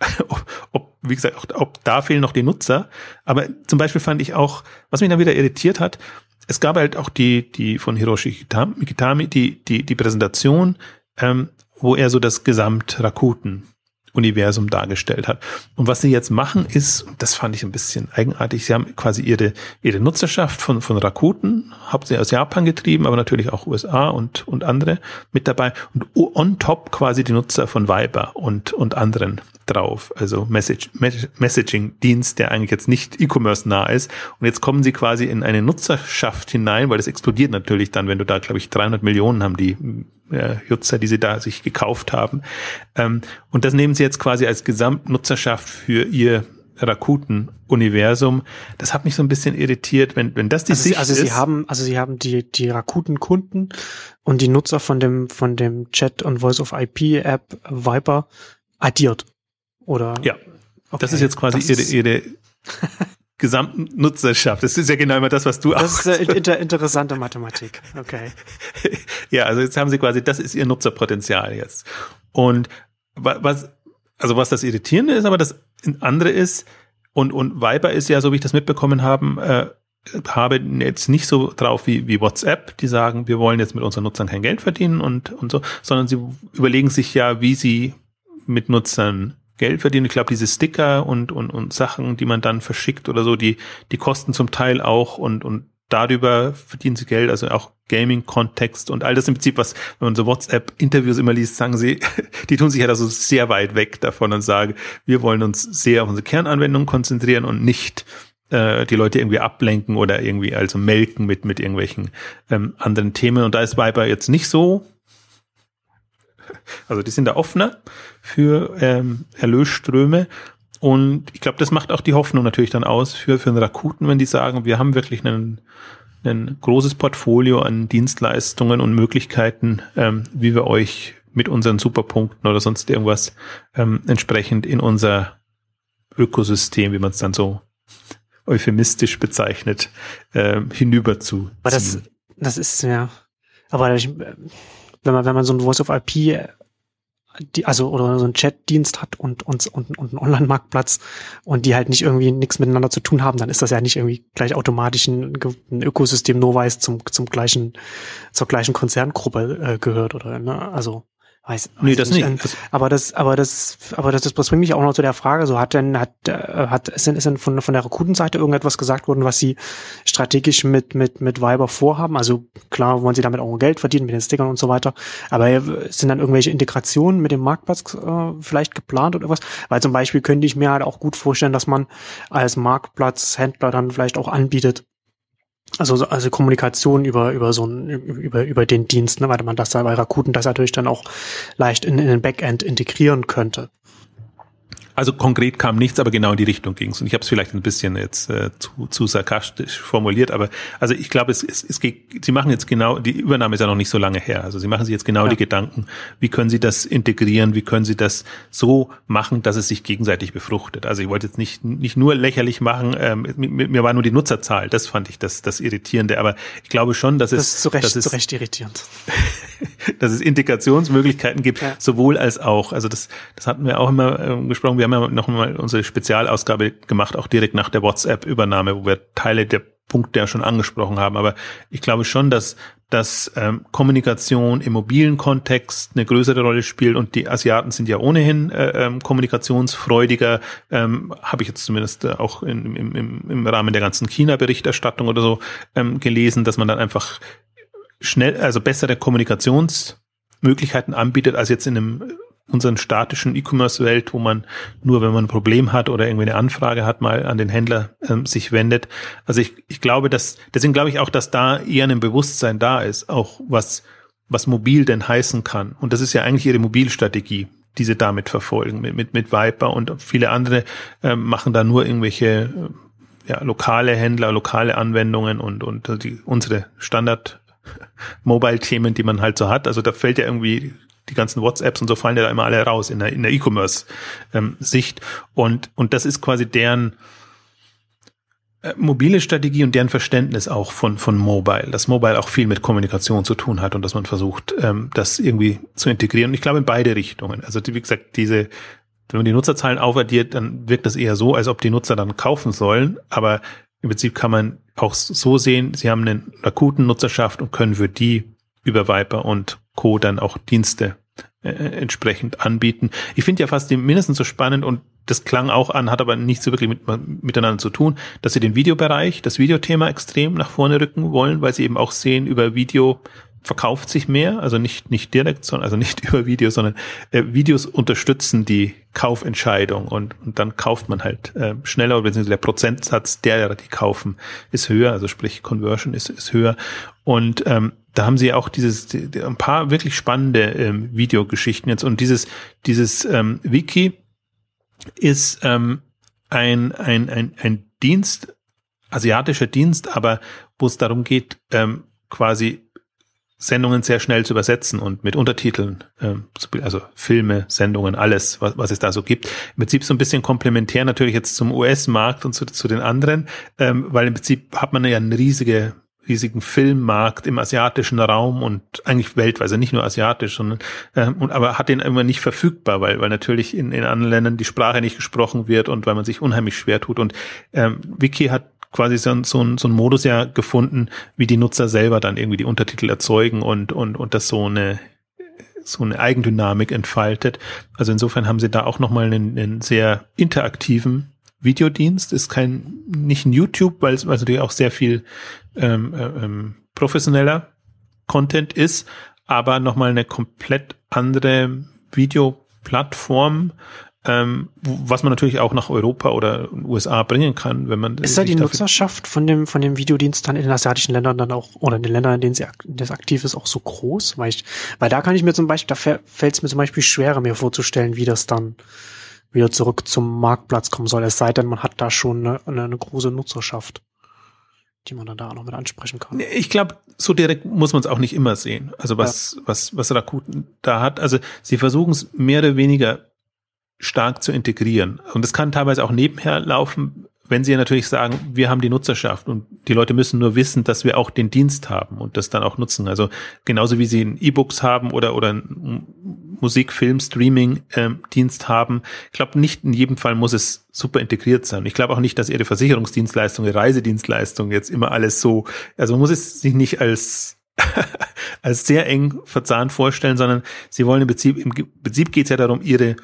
ob, wie gesagt, auch, ob da fehlen noch die Nutzer. Aber zum Beispiel fand ich auch, was mich dann wieder irritiert hat, es gab halt auch die, die von Hiroshi Kitami, die, die, die Präsentation, ähm, wo er so das Gesamt Rakuten Universum dargestellt hat. Und was sie jetzt machen ist, das fand ich ein bisschen eigenartig, sie haben quasi ihre, ihre Nutzerschaft von, von Rakuten, hauptsächlich aus Japan getrieben, aber natürlich auch USA und, und andere mit dabei und on top quasi die Nutzer von Viber und, und anderen drauf, also Message, Messaging-Dienst, der eigentlich jetzt nicht E-Commerce nah ist. Und jetzt kommen sie quasi in eine Nutzerschaft hinein, weil das explodiert natürlich dann, wenn du da, glaube ich, 300 Millionen haben die äh, Nutzer, die sie da sich gekauft haben. Ähm, und das nehmen sie jetzt quasi als Gesamtnutzerschaft für ihr Rakuten-Universum. Das hat mich so ein bisschen irritiert, wenn, wenn das die also Sicht sie, also ist. sie haben, also sie haben die, die Rakuten-Kunden und die Nutzer von dem, von dem Chat und Voice of IP App Viper addiert. Oder? Ja. Okay. Das ist jetzt quasi ihre, ihre gesamten Nutzerschaft. Das ist ja genau immer das, was du das auch. Das ist äh, inter interessante Mathematik. Okay. ja, also jetzt haben sie quasi, das ist ihr Nutzerpotenzial jetzt. Und was, also was das Irritierende ist, aber das andere ist, und, und Viber ist ja, so wie ich das mitbekommen haben, äh, habe jetzt nicht so drauf wie, wie WhatsApp, die sagen, wir wollen jetzt mit unseren Nutzern kein Geld verdienen und, und so, sondern sie überlegen sich ja, wie sie mit Nutzern Geld verdienen. Ich glaube, diese Sticker und, und, und Sachen, die man dann verschickt oder so, die, die kosten zum Teil auch und, und darüber verdienen sie Geld, also auch Gaming-Kontext und all das im Prinzip, was, wenn man so WhatsApp-Interviews immer liest, sagen sie, die tun sich ja da so sehr weit weg davon und sagen, wir wollen uns sehr auf unsere Kernanwendung konzentrieren und nicht äh, die Leute irgendwie ablenken oder irgendwie also melken mit, mit irgendwelchen ähm, anderen Themen. Und da ist Viber jetzt nicht so also die sind da offener für ähm, Erlösströme. Und ich glaube, das macht auch die Hoffnung natürlich dann aus für, für einen Rakuten, wenn die sagen, wir haben wirklich einen, ein großes Portfolio an Dienstleistungen und Möglichkeiten, ähm, wie wir euch mit unseren Superpunkten oder sonst irgendwas ähm, entsprechend in unser Ökosystem, wie man es dann so euphemistisch bezeichnet, äh, hinüber zu. Aber das, das ist ja, aber ich, wenn man, wenn man so ein Voice of IP, die, also oder so ein Chat-Dienst hat und, und, und, und einen Online-Marktplatz und die halt nicht irgendwie nichts miteinander zu tun haben, dann ist das ja nicht irgendwie gleich automatisch ein, ein Ökosystem nur weil es zum, zum gleichen, zur gleichen Konzerngruppe äh, gehört oder ne? Also Weiß, weiß nee, das nicht. nicht. Aber das, aber das, aber das, das bringt mich auch noch zu der Frage, so hat denn, hat, äh, hat, ist denn, ist denn von, von der Rakutenseite irgendetwas gesagt worden, was sie strategisch mit, mit, mit Viber vorhaben? Also klar wollen sie damit auch Geld verdienen mit den Stickern und so weiter. Aber sind dann irgendwelche Integrationen mit dem Marktplatz äh, vielleicht geplant oder was? Weil zum Beispiel könnte ich mir halt auch gut vorstellen, dass man als Marktplatzhändler dann vielleicht auch anbietet, also, also Kommunikation über, über so ein, über, über den Dienst, ne, weil man das da bei Rakuten das natürlich dann auch leicht in, in den Backend integrieren könnte. Also konkret kam nichts, aber genau in die Richtung ging es. Und ich habe es vielleicht ein bisschen jetzt äh, zu, zu sarkastisch formuliert, aber also ich glaube, es, es, es geht, Sie machen jetzt genau, die Übernahme ist ja noch nicht so lange her. Also Sie machen sich jetzt genau ja. die Gedanken, wie können Sie das integrieren, wie können Sie das so machen, dass es sich gegenseitig befruchtet. Also ich wollte jetzt nicht, nicht nur lächerlich machen, ähm, mir, mir war nur die Nutzerzahl, das fand ich das, das Irritierende, aber ich glaube schon, dass es... Das ist zu Recht, dass es, zu Recht irritierend. dass es Integrationsmöglichkeiten gibt, ja. sowohl als auch. Also das, das hatten wir auch immer ähm, gesprochen. Wir haben ja noch mal unsere Spezialausgabe gemacht, auch direkt nach der WhatsApp-Übernahme, wo wir Teile der Punkte ja schon angesprochen haben. Aber ich glaube schon, dass, dass ähm, Kommunikation im mobilen Kontext eine größere Rolle spielt und die Asiaten sind ja ohnehin äh, ähm, kommunikationsfreudiger, ähm, habe ich jetzt zumindest äh, auch in, im, im, im Rahmen der ganzen China-Berichterstattung oder so ähm, gelesen, dass man dann einfach schnell, also bessere Kommunikationsmöglichkeiten anbietet als jetzt in einem unseren statischen E-Commerce-Welt, wo man nur, wenn man ein Problem hat oder irgendwie eine Anfrage hat, mal an den Händler ähm, sich wendet. Also ich, ich glaube, dass, deswegen glaube ich auch, dass da eher ein Bewusstsein da ist, auch was, was mobil denn heißen kann. Und das ist ja eigentlich ihre Mobilstrategie, die sie damit verfolgen, mit, mit, mit Viper und viele andere ähm, machen da nur irgendwelche äh, ja, lokale Händler, lokale Anwendungen und, und die, unsere Standard Mobile-Themen, die man halt so hat. Also da fällt ja irgendwie die ganzen WhatsApps und so fallen ja da immer alle raus in der, in der E-Commerce-Sicht. Ähm, und, und das ist quasi deren äh, mobile Strategie und deren Verständnis auch von, von Mobile, dass Mobile auch viel mit Kommunikation zu tun hat und dass man versucht, ähm, das irgendwie zu integrieren. Und ich glaube in beide Richtungen. Also wie gesagt, diese, wenn man die Nutzerzahlen aufaddiert, dann wirkt das eher so, als ob die Nutzer dann kaufen sollen. Aber im Prinzip kann man auch so sehen, sie haben einen akuten Nutzerschaft und können für die über Viper und Co. dann auch Dienste äh, entsprechend anbieten. Ich finde ja fast die mindestens so spannend und das klang auch an, hat aber nicht so wirklich mit, miteinander zu tun, dass sie den Videobereich, das Videothema extrem nach vorne rücken wollen, weil sie eben auch sehen, über Video verkauft sich mehr, also nicht, nicht direkt, sondern, also nicht über Video, sondern äh, Videos unterstützen die Kaufentscheidung und, und dann kauft man halt äh, schneller, beziehungsweise der Prozentsatz derer, die kaufen, ist höher, also sprich Conversion ist, ist höher. Und ähm, da haben sie auch dieses die, die, ein paar wirklich spannende ähm, Videogeschichten jetzt und dieses dieses ähm, Wiki ist ähm, ein, ein, ein, ein Dienst, asiatischer Dienst, aber wo es darum geht, ähm, quasi Sendungen sehr schnell zu übersetzen und mit Untertiteln, ähm, also Filme, Sendungen, alles, was, was es da so gibt. Im Prinzip so ein bisschen komplementär natürlich jetzt zum US-Markt und zu, zu den anderen, ähm, weil im Prinzip hat man ja eine riesige riesigen Filmmarkt im asiatischen Raum und eigentlich weltweit, also nicht nur asiatisch, sondern ähm, und aber hat den immer nicht verfügbar, weil weil natürlich in, in anderen Ländern die Sprache nicht gesprochen wird und weil man sich unheimlich schwer tut. Und ähm, Wiki hat quasi so, so, ein, so ein Modus ja gefunden, wie die Nutzer selber dann irgendwie die Untertitel erzeugen und und und das so eine so eine Eigendynamik entfaltet. Also insofern haben sie da auch nochmal einen, einen sehr interaktiven Videodienst, ist kein, nicht ein YouTube, weil es natürlich auch sehr viel ähm, äh, ähm, professioneller Content ist, aber nochmal eine komplett andere Videoplattform, ähm, was man natürlich auch nach Europa oder USA bringen kann, wenn man ist da die Nutzerschaft von dem von dem Videodienst dann in den asiatischen Ländern dann auch oder in den Ländern, in denen sie das aktiv ist, auch so groß, weil ich, weil da kann ich mir zum Beispiel, da fällt es mir zum Beispiel schwerer mir vorzustellen, wie das dann wieder zurück zum Marktplatz kommen soll. Es sei denn, man hat da schon eine, eine, eine große Nutzerschaft, die man dann da auch noch mit ansprechen kann. Ich glaube, so direkt muss man es auch nicht immer sehen. Also was, ja. was, was Rakuten da hat. Also sie versuchen es mehr oder weniger stark zu integrieren. Und es kann teilweise auch nebenher laufen, wenn Sie natürlich sagen, wir haben die Nutzerschaft und die Leute müssen nur wissen, dass wir auch den Dienst haben und das dann auch nutzen. Also genauso wie Sie E-Books haben oder, oder Musik, Film, Streaming ähm, Dienst haben. Ich glaube, nicht in jedem Fall muss es super integriert sein. Ich glaube auch nicht, dass Ihre Versicherungsdienstleistung, Ihre Reisedienstleistung jetzt immer alles so, also man muss es sich nicht als als sehr eng verzahnt vorstellen, sondern Sie wollen im Prinzip, im Prinzip geht es ja darum, Ihre,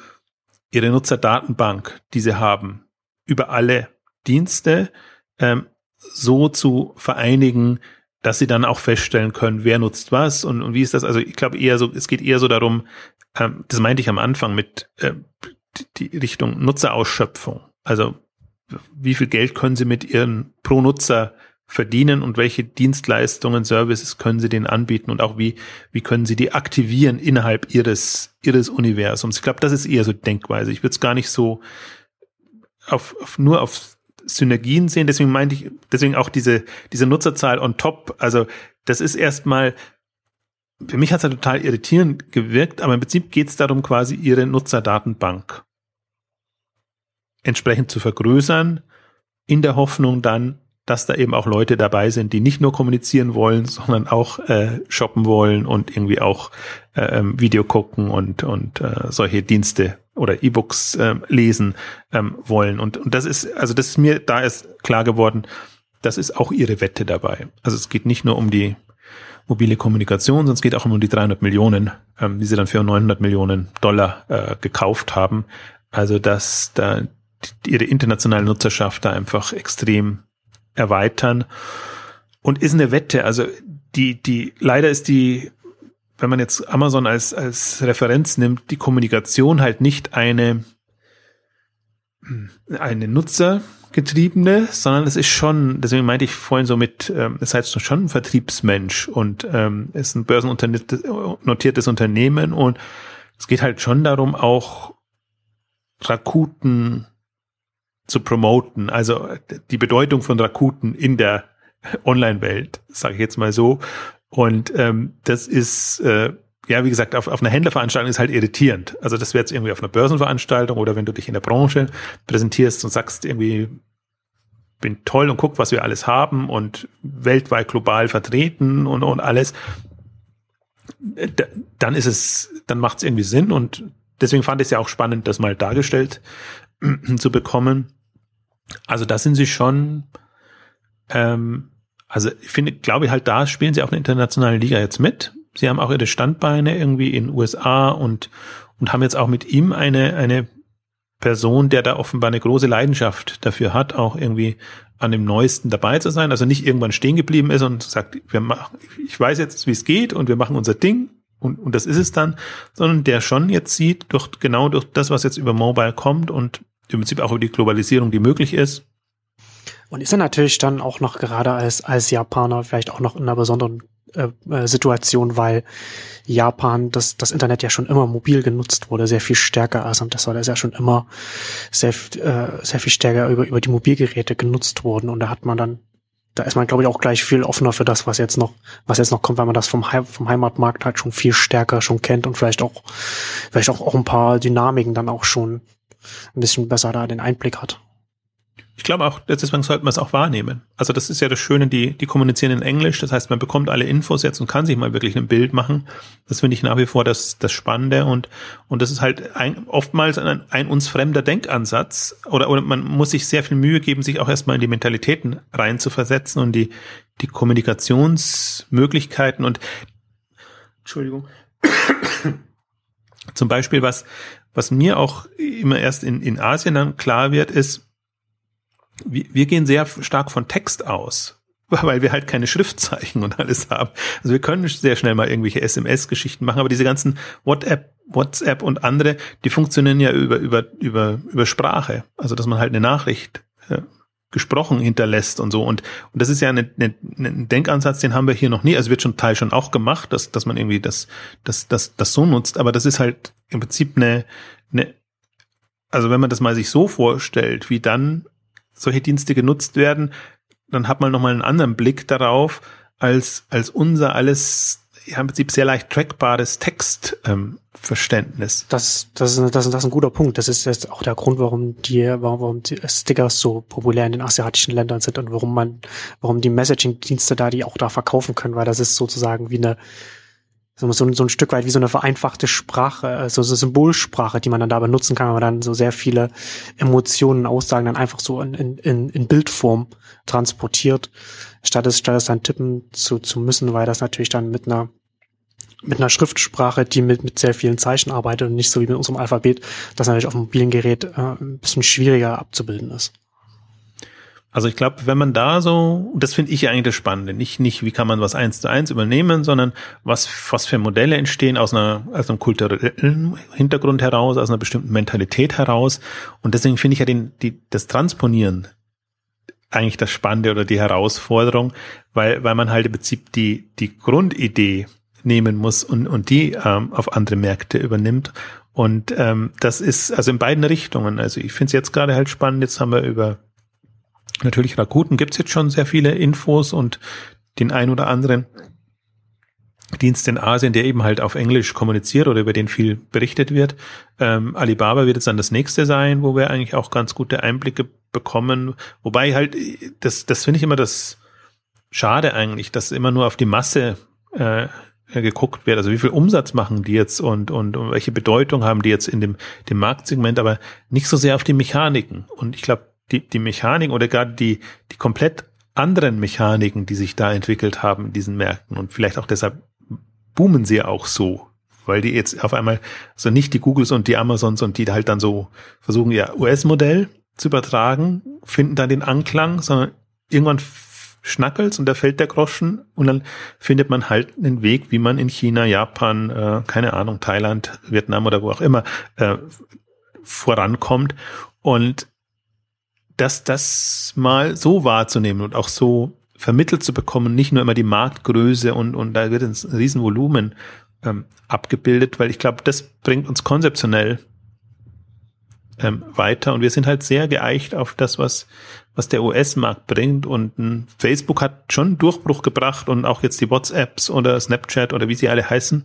Ihre Nutzerdatenbank, die Sie haben, über alle Dienste ähm, so zu vereinigen, dass sie dann auch feststellen können, wer nutzt was und, und wie ist das. Also ich glaube eher so, es geht eher so darum, ähm, das meinte ich am Anfang mit äh, die, Richtung Nutzerausschöpfung. Also wie viel Geld können sie mit ihren pro Nutzer verdienen und welche Dienstleistungen, Services können sie denen anbieten und auch wie, wie können sie die aktivieren innerhalb ihres, ihres Universums. Ich glaube, das ist eher so Denkweise. Ich würde es gar nicht so auf, auf nur auf Synergien sehen. Deswegen meinte ich, deswegen auch diese, diese Nutzerzahl on top. Also das ist erstmal, für mich hat es ja total irritierend gewirkt, aber im Prinzip geht es darum, quasi ihre Nutzerdatenbank entsprechend zu vergrößern, in der Hoffnung dann, dass da eben auch Leute dabei sind, die nicht nur kommunizieren wollen, sondern auch äh, shoppen wollen und irgendwie auch äh, ähm, Video gucken und, und äh, solche Dienste oder E-Books äh, lesen ähm, wollen. Und, und das ist, also das ist mir da ist klar geworden, das ist auch ihre Wette dabei. Also es geht nicht nur um die mobile Kommunikation, sondern es geht auch um die 300 Millionen, ähm, die sie dann für 900 Millionen Dollar äh, gekauft haben. Also dass da ihre internationale Nutzerschaft da einfach extrem erweitern. Und ist eine Wette, also die, die, leider ist die, wenn man jetzt Amazon als, als Referenz nimmt, die Kommunikation halt nicht eine, eine nutzergetriebene, sondern es ist schon, deswegen meinte ich vorhin so mit, ähm, es heißt schon ein Vertriebsmensch und ähm, ist ein börsennotiertes Unternehmen und es geht halt schon darum, auch Rakuten zu promoten, also die Bedeutung von Rakuten in der Online-Welt, sage ich jetzt mal so. Und ähm, das ist, äh, ja, wie gesagt, auf, auf einer Händlerveranstaltung ist halt irritierend. Also das wäre jetzt irgendwie auf einer Börsenveranstaltung oder wenn du dich in der Branche präsentierst und sagst irgendwie, bin toll und guck, was wir alles haben und weltweit global vertreten und, und alles, dann ist es, dann macht es irgendwie Sinn und deswegen fand ich es ja auch spannend, das mal dargestellt zu bekommen. Also da sind sie schon, ähm, also ich finde, glaube ich halt, da spielen sie auch eine internationale Liga jetzt mit. Sie haben auch ihre Standbeine irgendwie in USA und, und haben jetzt auch mit ihm eine, eine Person, der da offenbar eine große Leidenschaft dafür hat, auch irgendwie an dem Neuesten dabei zu sein. Also nicht irgendwann stehen geblieben ist und sagt, wir machen, ich weiß jetzt, wie es geht und wir machen unser Ding und, und das ist es dann, sondern der schon jetzt sieht, durch, genau durch das, was jetzt über Mobile kommt und im Prinzip auch über die Globalisierung, die möglich ist. Und ist er natürlich dann auch noch gerade als, als Japaner vielleicht auch noch in einer besonderen äh, äh, Situation, weil Japan das, das Internet ja schon immer mobil genutzt wurde, sehr viel stärker als und das war das ja schon immer sehr, äh, sehr viel stärker über, über die Mobilgeräte genutzt worden und da hat man dann da ist man, glaube ich, auch gleich viel offener für das, was jetzt noch, was jetzt noch kommt, weil man das vom, Heim, vom Heimatmarkt halt schon viel stärker schon kennt und vielleicht auch, vielleicht auch, auch ein paar Dynamiken dann auch schon ein bisschen besser da den Einblick hat. Ich glaube auch, deswegen sollte man es auch wahrnehmen. Also das ist ja das Schöne, die, die kommunizieren in Englisch. Das heißt, man bekommt alle Infos jetzt und kann sich mal wirklich ein Bild machen. Das finde ich nach wie vor das, das Spannende und, und das ist halt ein, oftmals ein, ein uns fremder Denkansatz oder, oder man muss sich sehr viel Mühe geben, sich auch erstmal in die Mentalitäten rein zu versetzen und die, die Kommunikationsmöglichkeiten und, Entschuldigung, zum Beispiel was, was mir auch immer erst in, in Asien dann klar wird, ist, wir, wir gehen sehr stark von Text aus, weil wir halt keine Schriftzeichen und alles haben. Also wir können sehr schnell mal irgendwelche SMS-Geschichten machen, aber diese ganzen WhatsApp, WhatsApp und andere, die funktionieren ja über, über, über, über Sprache. Also dass man halt eine Nachricht ja, gesprochen hinterlässt und so. Und, und das ist ja eine, eine, ein Denkansatz, den haben wir hier noch nie. Also wird schon Teil schon auch gemacht, dass, dass man irgendwie das, das, das, das so nutzt. Aber das ist halt im Prinzip eine, eine, also wenn man das mal sich so vorstellt, wie dann solche Dienste genutzt werden, dann hat man nochmal einen anderen Blick darauf, als, als unser alles ja, im Prinzip sehr leicht trackbares Textverständnis. Ähm, das, das, ist, das, das ist ein guter Punkt. Das ist jetzt auch der Grund, warum die, warum, warum die Stickers so populär in den asiatischen Ländern sind und warum man, warum die Messaging-Dienste da die auch da verkaufen können, weil das ist sozusagen wie eine, so, so, ein Stück weit wie so eine vereinfachte Sprache, also so Symbolsprache, die man dann da benutzen kann, wenn man dann so sehr viele Emotionen, Aussagen dann einfach so in, in, in Bildform transportiert, statt es, statt es dann tippen zu, zu müssen, weil das natürlich dann mit einer mit einer Schriftsprache, die mit, mit sehr vielen Zeichen arbeitet und nicht so wie mit unserem Alphabet, das natürlich auf dem mobilen Gerät äh, ein bisschen schwieriger abzubilden ist. Also ich glaube, wenn man da so, das finde ich eigentlich das Spannende, nicht, nicht, wie kann man was eins zu eins übernehmen, sondern was, was für Modelle entstehen aus einer, aus einem kulturellen Hintergrund heraus, aus einer bestimmten Mentalität heraus. Und deswegen finde ich ja den, die, das Transponieren eigentlich das Spannende oder die Herausforderung, weil, weil man halt im Prinzip die, die Grundidee nehmen muss und, und die ähm, auf andere Märkte übernimmt. Und ähm, das ist also in beiden Richtungen. Also ich finde es jetzt gerade halt spannend. Jetzt haben wir über natürlich Rakuten gibt's jetzt schon sehr viele Infos und den ein oder anderen Dienst in Asien, der eben halt auf Englisch kommuniziert oder über den viel berichtet wird. Ähm, Alibaba wird jetzt dann das nächste sein, wo wir eigentlich auch ganz gute Einblicke bekommen. Wobei halt, das, das finde ich immer das Schade eigentlich, dass immer nur auf die Masse äh, geguckt wird. Also wie viel Umsatz machen die jetzt und, und, und welche Bedeutung haben die jetzt in dem, dem Marktsegment, aber nicht so sehr auf die Mechaniken. Und ich glaube, die, die Mechaniken oder gerade die, die komplett anderen Mechaniken, die sich da entwickelt haben in diesen Märkten. Und vielleicht auch deshalb boomen sie auch so, weil die jetzt auf einmal, also nicht die Googles und die Amazons und die halt dann so versuchen, ihr US-Modell zu übertragen, finden dann den Anklang, sondern irgendwann schnackelt's und da fällt der Groschen und dann findet man halt einen Weg, wie man in China, Japan, äh, keine Ahnung, Thailand, Vietnam oder wo auch immer äh, vorankommt. Und das, das mal so wahrzunehmen und auch so vermittelt zu bekommen, nicht nur immer die Marktgröße und, und da wird ein Riesenvolumen ähm, abgebildet, weil ich glaube, das bringt uns konzeptionell ähm, weiter und wir sind halt sehr geeicht auf das, was, was der US-Markt bringt und ähm, Facebook hat schon Durchbruch gebracht und auch jetzt die WhatsApps oder Snapchat oder wie sie alle heißen.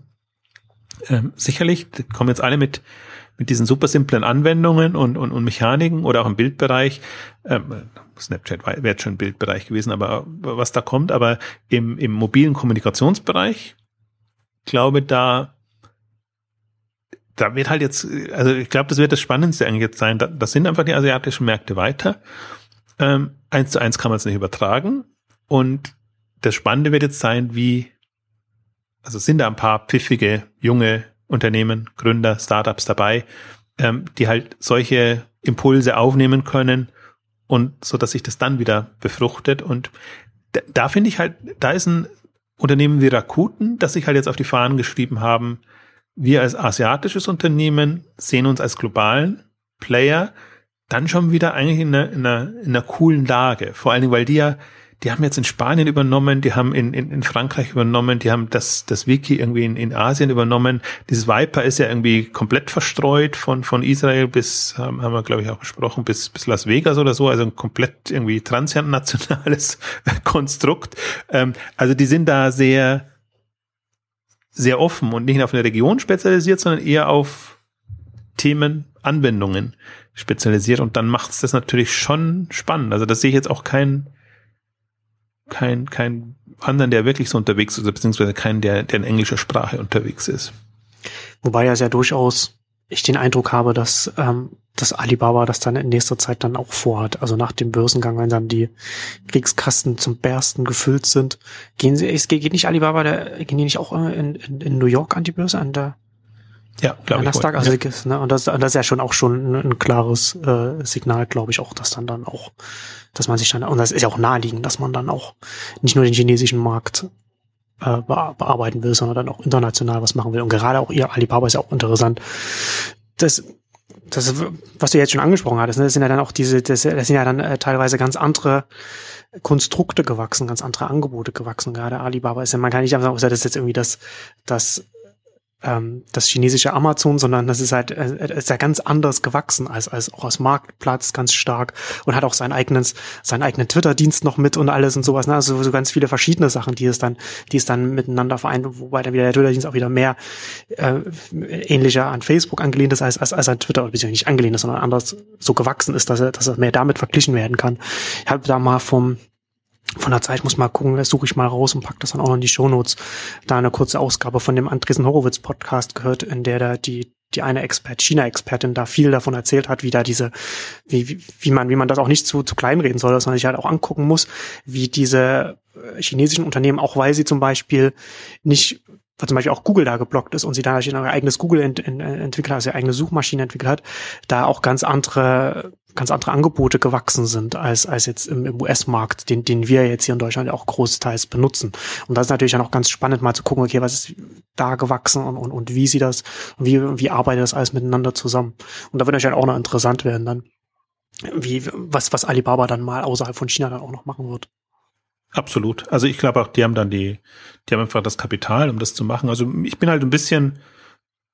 Ähm, sicherlich kommen jetzt alle mit mit diesen super simplen Anwendungen und, und, und Mechaniken oder auch im Bildbereich, ähm, Snapchat wäre jetzt schon Bildbereich gewesen, aber was da kommt, aber im, im mobilen Kommunikationsbereich, glaube da, da wird halt jetzt, also ich glaube, das wird das Spannendste eigentlich jetzt sein. Das sind einfach die asiatischen Märkte weiter. Ähm, eins zu eins kann man es nicht übertragen. Und das Spannende wird jetzt sein, wie, also sind da ein paar pfiffige, junge Unternehmen, Gründer, Startups dabei, ähm, die halt solche Impulse aufnehmen können und so, dass sich das dann wieder befruchtet. Und da, da finde ich halt, da ist ein Unternehmen wie Rakuten, das sich halt jetzt auf die Fahnen geschrieben haben, wir als asiatisches Unternehmen sehen uns als globalen Player dann schon wieder eigentlich in einer, in einer, in einer coolen Lage. Vor allen Dingen, weil die ja die haben jetzt in Spanien übernommen, die haben in, in, in Frankreich übernommen, die haben das, das Wiki irgendwie in, in Asien übernommen. Dieses Viper ist ja irgendwie komplett verstreut von, von Israel bis, haben, wir glaube ich auch besprochen, bis, bis Las Vegas oder so, also ein komplett irgendwie transnationales Konstrukt. Ähm, also die sind da sehr, sehr offen und nicht auf eine Region spezialisiert, sondern eher auf Themen, Anwendungen spezialisiert und dann macht es das natürlich schon spannend. Also das sehe ich jetzt auch kein kein, kein anderen, der wirklich so unterwegs ist, beziehungsweise keinen, der, der in englischer Sprache unterwegs ist. Wobei ja sehr durchaus ich den Eindruck habe, dass, ähm, dass Alibaba das dann in nächster Zeit dann auch vorhat. Also nach dem Börsengang, wenn dann die Kriegskasten zum Bersten gefüllt sind, gehen sie, es geht nicht Alibaba, der, gehen die nicht auch in, in, in New York an die Börse, an der ja, glaube ich. Nasdaq, also, ja. ne, und das, das ist ja schon auch schon ein, ein klares äh, Signal, glaube ich, auch, dass dann dann auch, dass man sich dann, und das ist ja auch naheliegend, dass man dann auch nicht nur den chinesischen Markt äh, bearbeiten will, sondern dann auch international was machen will. Und gerade auch ihr Alibaba ist ja auch interessant. Das, das, was du jetzt schon angesprochen hattest, ne, das sind ja dann auch diese, das, das sind ja dann äh, teilweise ganz andere Konstrukte gewachsen, ganz andere Angebote gewachsen. Gerade Alibaba ist ja, man kann nicht einfach sagen, das ist jetzt irgendwie das, das ähm, das chinesische Amazon, sondern das ist halt äh, ist ja ganz anders gewachsen als als auch als Marktplatz ganz stark und hat auch sein eigenes seinen eigenen Twitter-Dienst noch mit und alles und sowas. Ne? Also so ganz viele verschiedene Sachen, die es dann die es dann miteinander vereint, wobei dann wieder der Twitter-Dienst auch wieder mehr äh, ähnlicher an Facebook angelehnt ist als als, als an Twitter oder beziehungsweise nicht angelehnt ist, sondern anders so gewachsen ist, dass er dass er mehr damit verglichen werden kann. Ich habe da mal vom von der Zeit muss mal gucken, das suche ich mal raus und pack das dann auch noch in die Shownotes. Da eine kurze Ausgabe von dem Andresen Horowitz Podcast gehört, in der da die die eine Expert, China-Expertin da viel davon erzählt hat, wie da diese, wie, wie, wie man, wie man das auch nicht zu, zu klein reden soll, sondern sich halt auch angucken muss, wie diese chinesischen Unternehmen, auch weil sie zum Beispiel nicht weil zum Beispiel auch Google da geblockt ist und sie da ihr eigenes Google ent, ent, entwickelt hat, also ihre eigene Suchmaschine entwickelt hat, da auch ganz andere, ganz andere Angebote gewachsen sind als, als jetzt im, im US-Markt, den, den wir jetzt hier in Deutschland auch großteils benutzen. Und das ist natürlich dann auch ganz spannend, mal zu gucken, okay, was ist da gewachsen und, und, und wie sieht das, wie, wie arbeitet das alles miteinander zusammen. Und da wird natürlich auch noch interessant werden dann wie, was, was Alibaba dann mal außerhalb von China dann auch noch machen wird. Absolut. Also ich glaube auch, die haben dann die, die haben einfach das Kapital, um das zu machen. Also ich bin halt ein bisschen,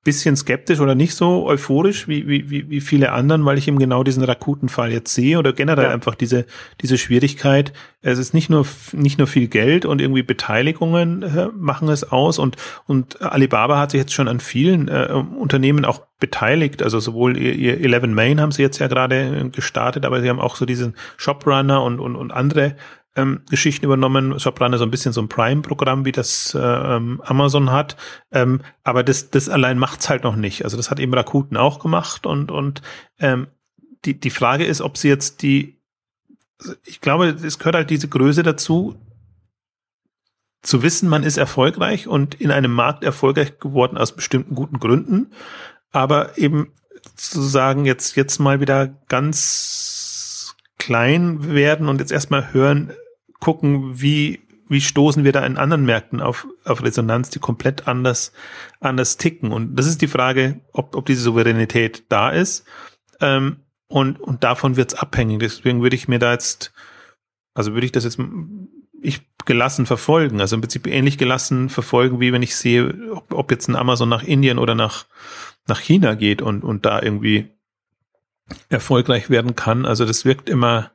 bisschen skeptisch oder nicht so euphorisch wie, wie, wie viele anderen, weil ich eben genau diesen Rakuten-Fall jetzt sehe oder generell ja. einfach diese, diese Schwierigkeit. Es ist nicht nur, nicht nur viel Geld und irgendwie Beteiligungen äh, machen es aus und, und Alibaba hat sich jetzt schon an vielen äh, Unternehmen auch beteiligt. Also sowohl ihr, ihr Eleven Main haben sie jetzt ja gerade äh, gestartet, aber sie haben auch so diesen Shoprunner und, und, und andere ähm, Geschichten übernommen. Soprano so ein bisschen so ein Prime-Programm, wie das äh, ähm, Amazon hat. Ähm, aber das, das allein macht's halt noch nicht. Also das hat eben Rakuten auch gemacht und, und ähm, die, die Frage ist, ob sie jetzt die, ich glaube, es gehört halt diese Größe dazu, zu wissen, man ist erfolgreich und in einem Markt erfolgreich geworden aus bestimmten guten Gründen, aber eben zu sagen, jetzt, jetzt mal wieder ganz klein werden und jetzt erstmal hören, gucken, wie, wie stoßen wir da in anderen Märkten auf, auf Resonanz, die komplett anders, anders ticken. Und das ist die Frage, ob, ob diese Souveränität da ist. Ähm, und, und davon wird es abhängig. Deswegen würde ich mir da jetzt, also würde ich das jetzt ich gelassen verfolgen, also im Prinzip ähnlich gelassen verfolgen, wie wenn ich sehe, ob, ob jetzt ein Amazon nach Indien oder nach, nach China geht und, und da irgendwie erfolgreich werden kann. Also das wirkt immer,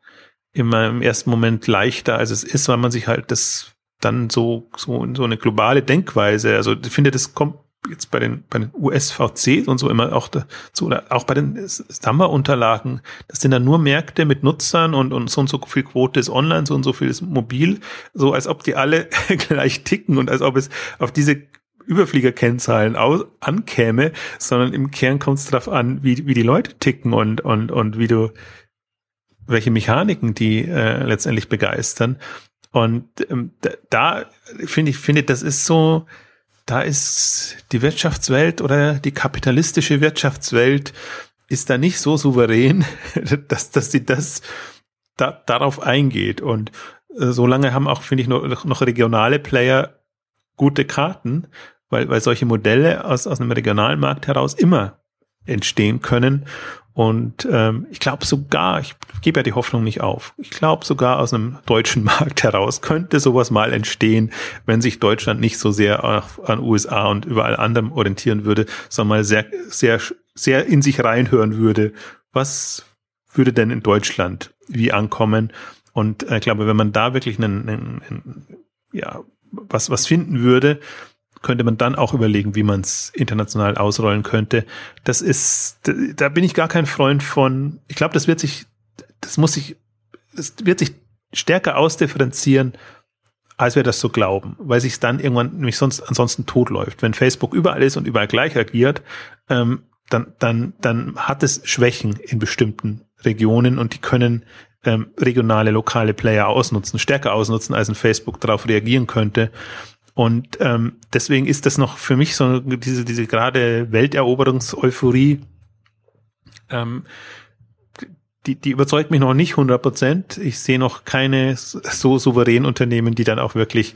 immer im ersten Moment leichter, als es ist, weil man sich halt das dann so, so, so eine globale Denkweise, also ich finde, das kommt jetzt bei den, bei den USVCs und so immer auch dazu, oder auch bei den Samba-Unterlagen, das sind dann nur Märkte mit Nutzern und, und so und so viel Quote ist online, so und so viel ist mobil, so als ob die alle gleich ticken und als ob es auf diese Überfliegerkennzahlen aus, ankäme, sondern im Kern kommt es darauf an, wie, wie die Leute ticken und, und, und wie du, welche Mechaniken die äh, letztendlich begeistern. Und ähm, da, finde ich, finde, das ist so, da ist die Wirtschaftswelt oder die kapitalistische Wirtschaftswelt ist da nicht so souverän, dass, dass sie das da, darauf eingeht. Und äh, solange haben auch, finde ich, noch, noch regionale Player gute Karten, weil, weil solche Modelle aus, aus einem regionalen Markt heraus immer entstehen können. Und ähm, ich glaube sogar, ich gebe ja die Hoffnung nicht auf, ich glaube sogar aus einem deutschen Markt heraus könnte sowas mal entstehen, wenn sich Deutschland nicht so sehr an USA und überall anderem orientieren würde, sondern mal sehr, sehr, sehr in sich reinhören würde. Was würde denn in Deutschland wie ankommen? Und äh, ich glaube, wenn man da wirklich einen, einen, einen ja, was, was finden würde, könnte man dann auch überlegen, wie man es international ausrollen könnte. Das ist, da bin ich gar kein Freund von. Ich glaube, das wird sich, das muss sich, das wird sich stärker ausdifferenzieren, als wir das so glauben, weil sich dann irgendwann nämlich sonst ansonsten totläuft. Wenn Facebook überall ist und überall gleich agiert, ähm, dann, dann, dann hat es Schwächen in bestimmten Regionen und die können ähm, regionale, lokale Player ausnutzen, stärker ausnutzen, als ein Facebook darauf reagieren könnte. Und ähm, deswegen ist das noch für mich so diese, diese gerade Welteroberungseuphorie, ähm, die, die überzeugt mich noch nicht 100 Prozent. Ich sehe noch keine so souveränen Unternehmen, die dann auch wirklich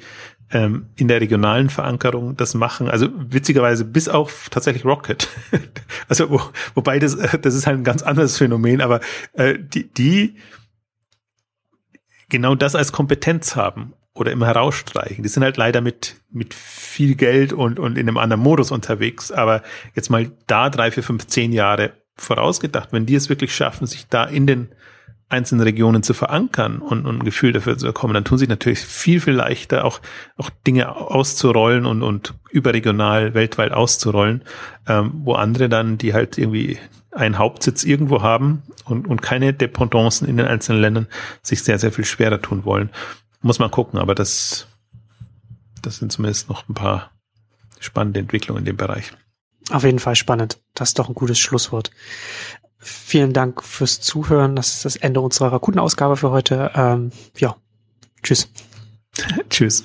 ähm, in der regionalen Verankerung das machen. Also witzigerweise bis auf tatsächlich Rocket. also wo, wobei das, das ist halt ein ganz anderes Phänomen, aber äh, die, die genau das als Kompetenz haben oder immer herausstreichen. Die sind halt leider mit, mit viel Geld und, und in einem anderen Modus unterwegs. Aber jetzt mal da drei, vier, fünf, zehn Jahre vorausgedacht, wenn die es wirklich schaffen, sich da in den einzelnen Regionen zu verankern und, und ein Gefühl dafür zu bekommen, dann tun sie natürlich viel, viel leichter, auch, auch Dinge auszurollen und, und überregional weltweit auszurollen, ähm, wo andere dann, die halt irgendwie einen Hauptsitz irgendwo haben und, und keine Dependancen in den einzelnen Ländern, sich sehr, sehr viel schwerer tun wollen. Muss man gucken, aber das, das sind zumindest noch ein paar spannende Entwicklungen in dem Bereich. Auf jeden Fall spannend. Das ist doch ein gutes Schlusswort. Vielen Dank fürs Zuhören. Das ist das Ende unserer Rakuten-Ausgabe für heute. Ähm, ja, tschüss. tschüss.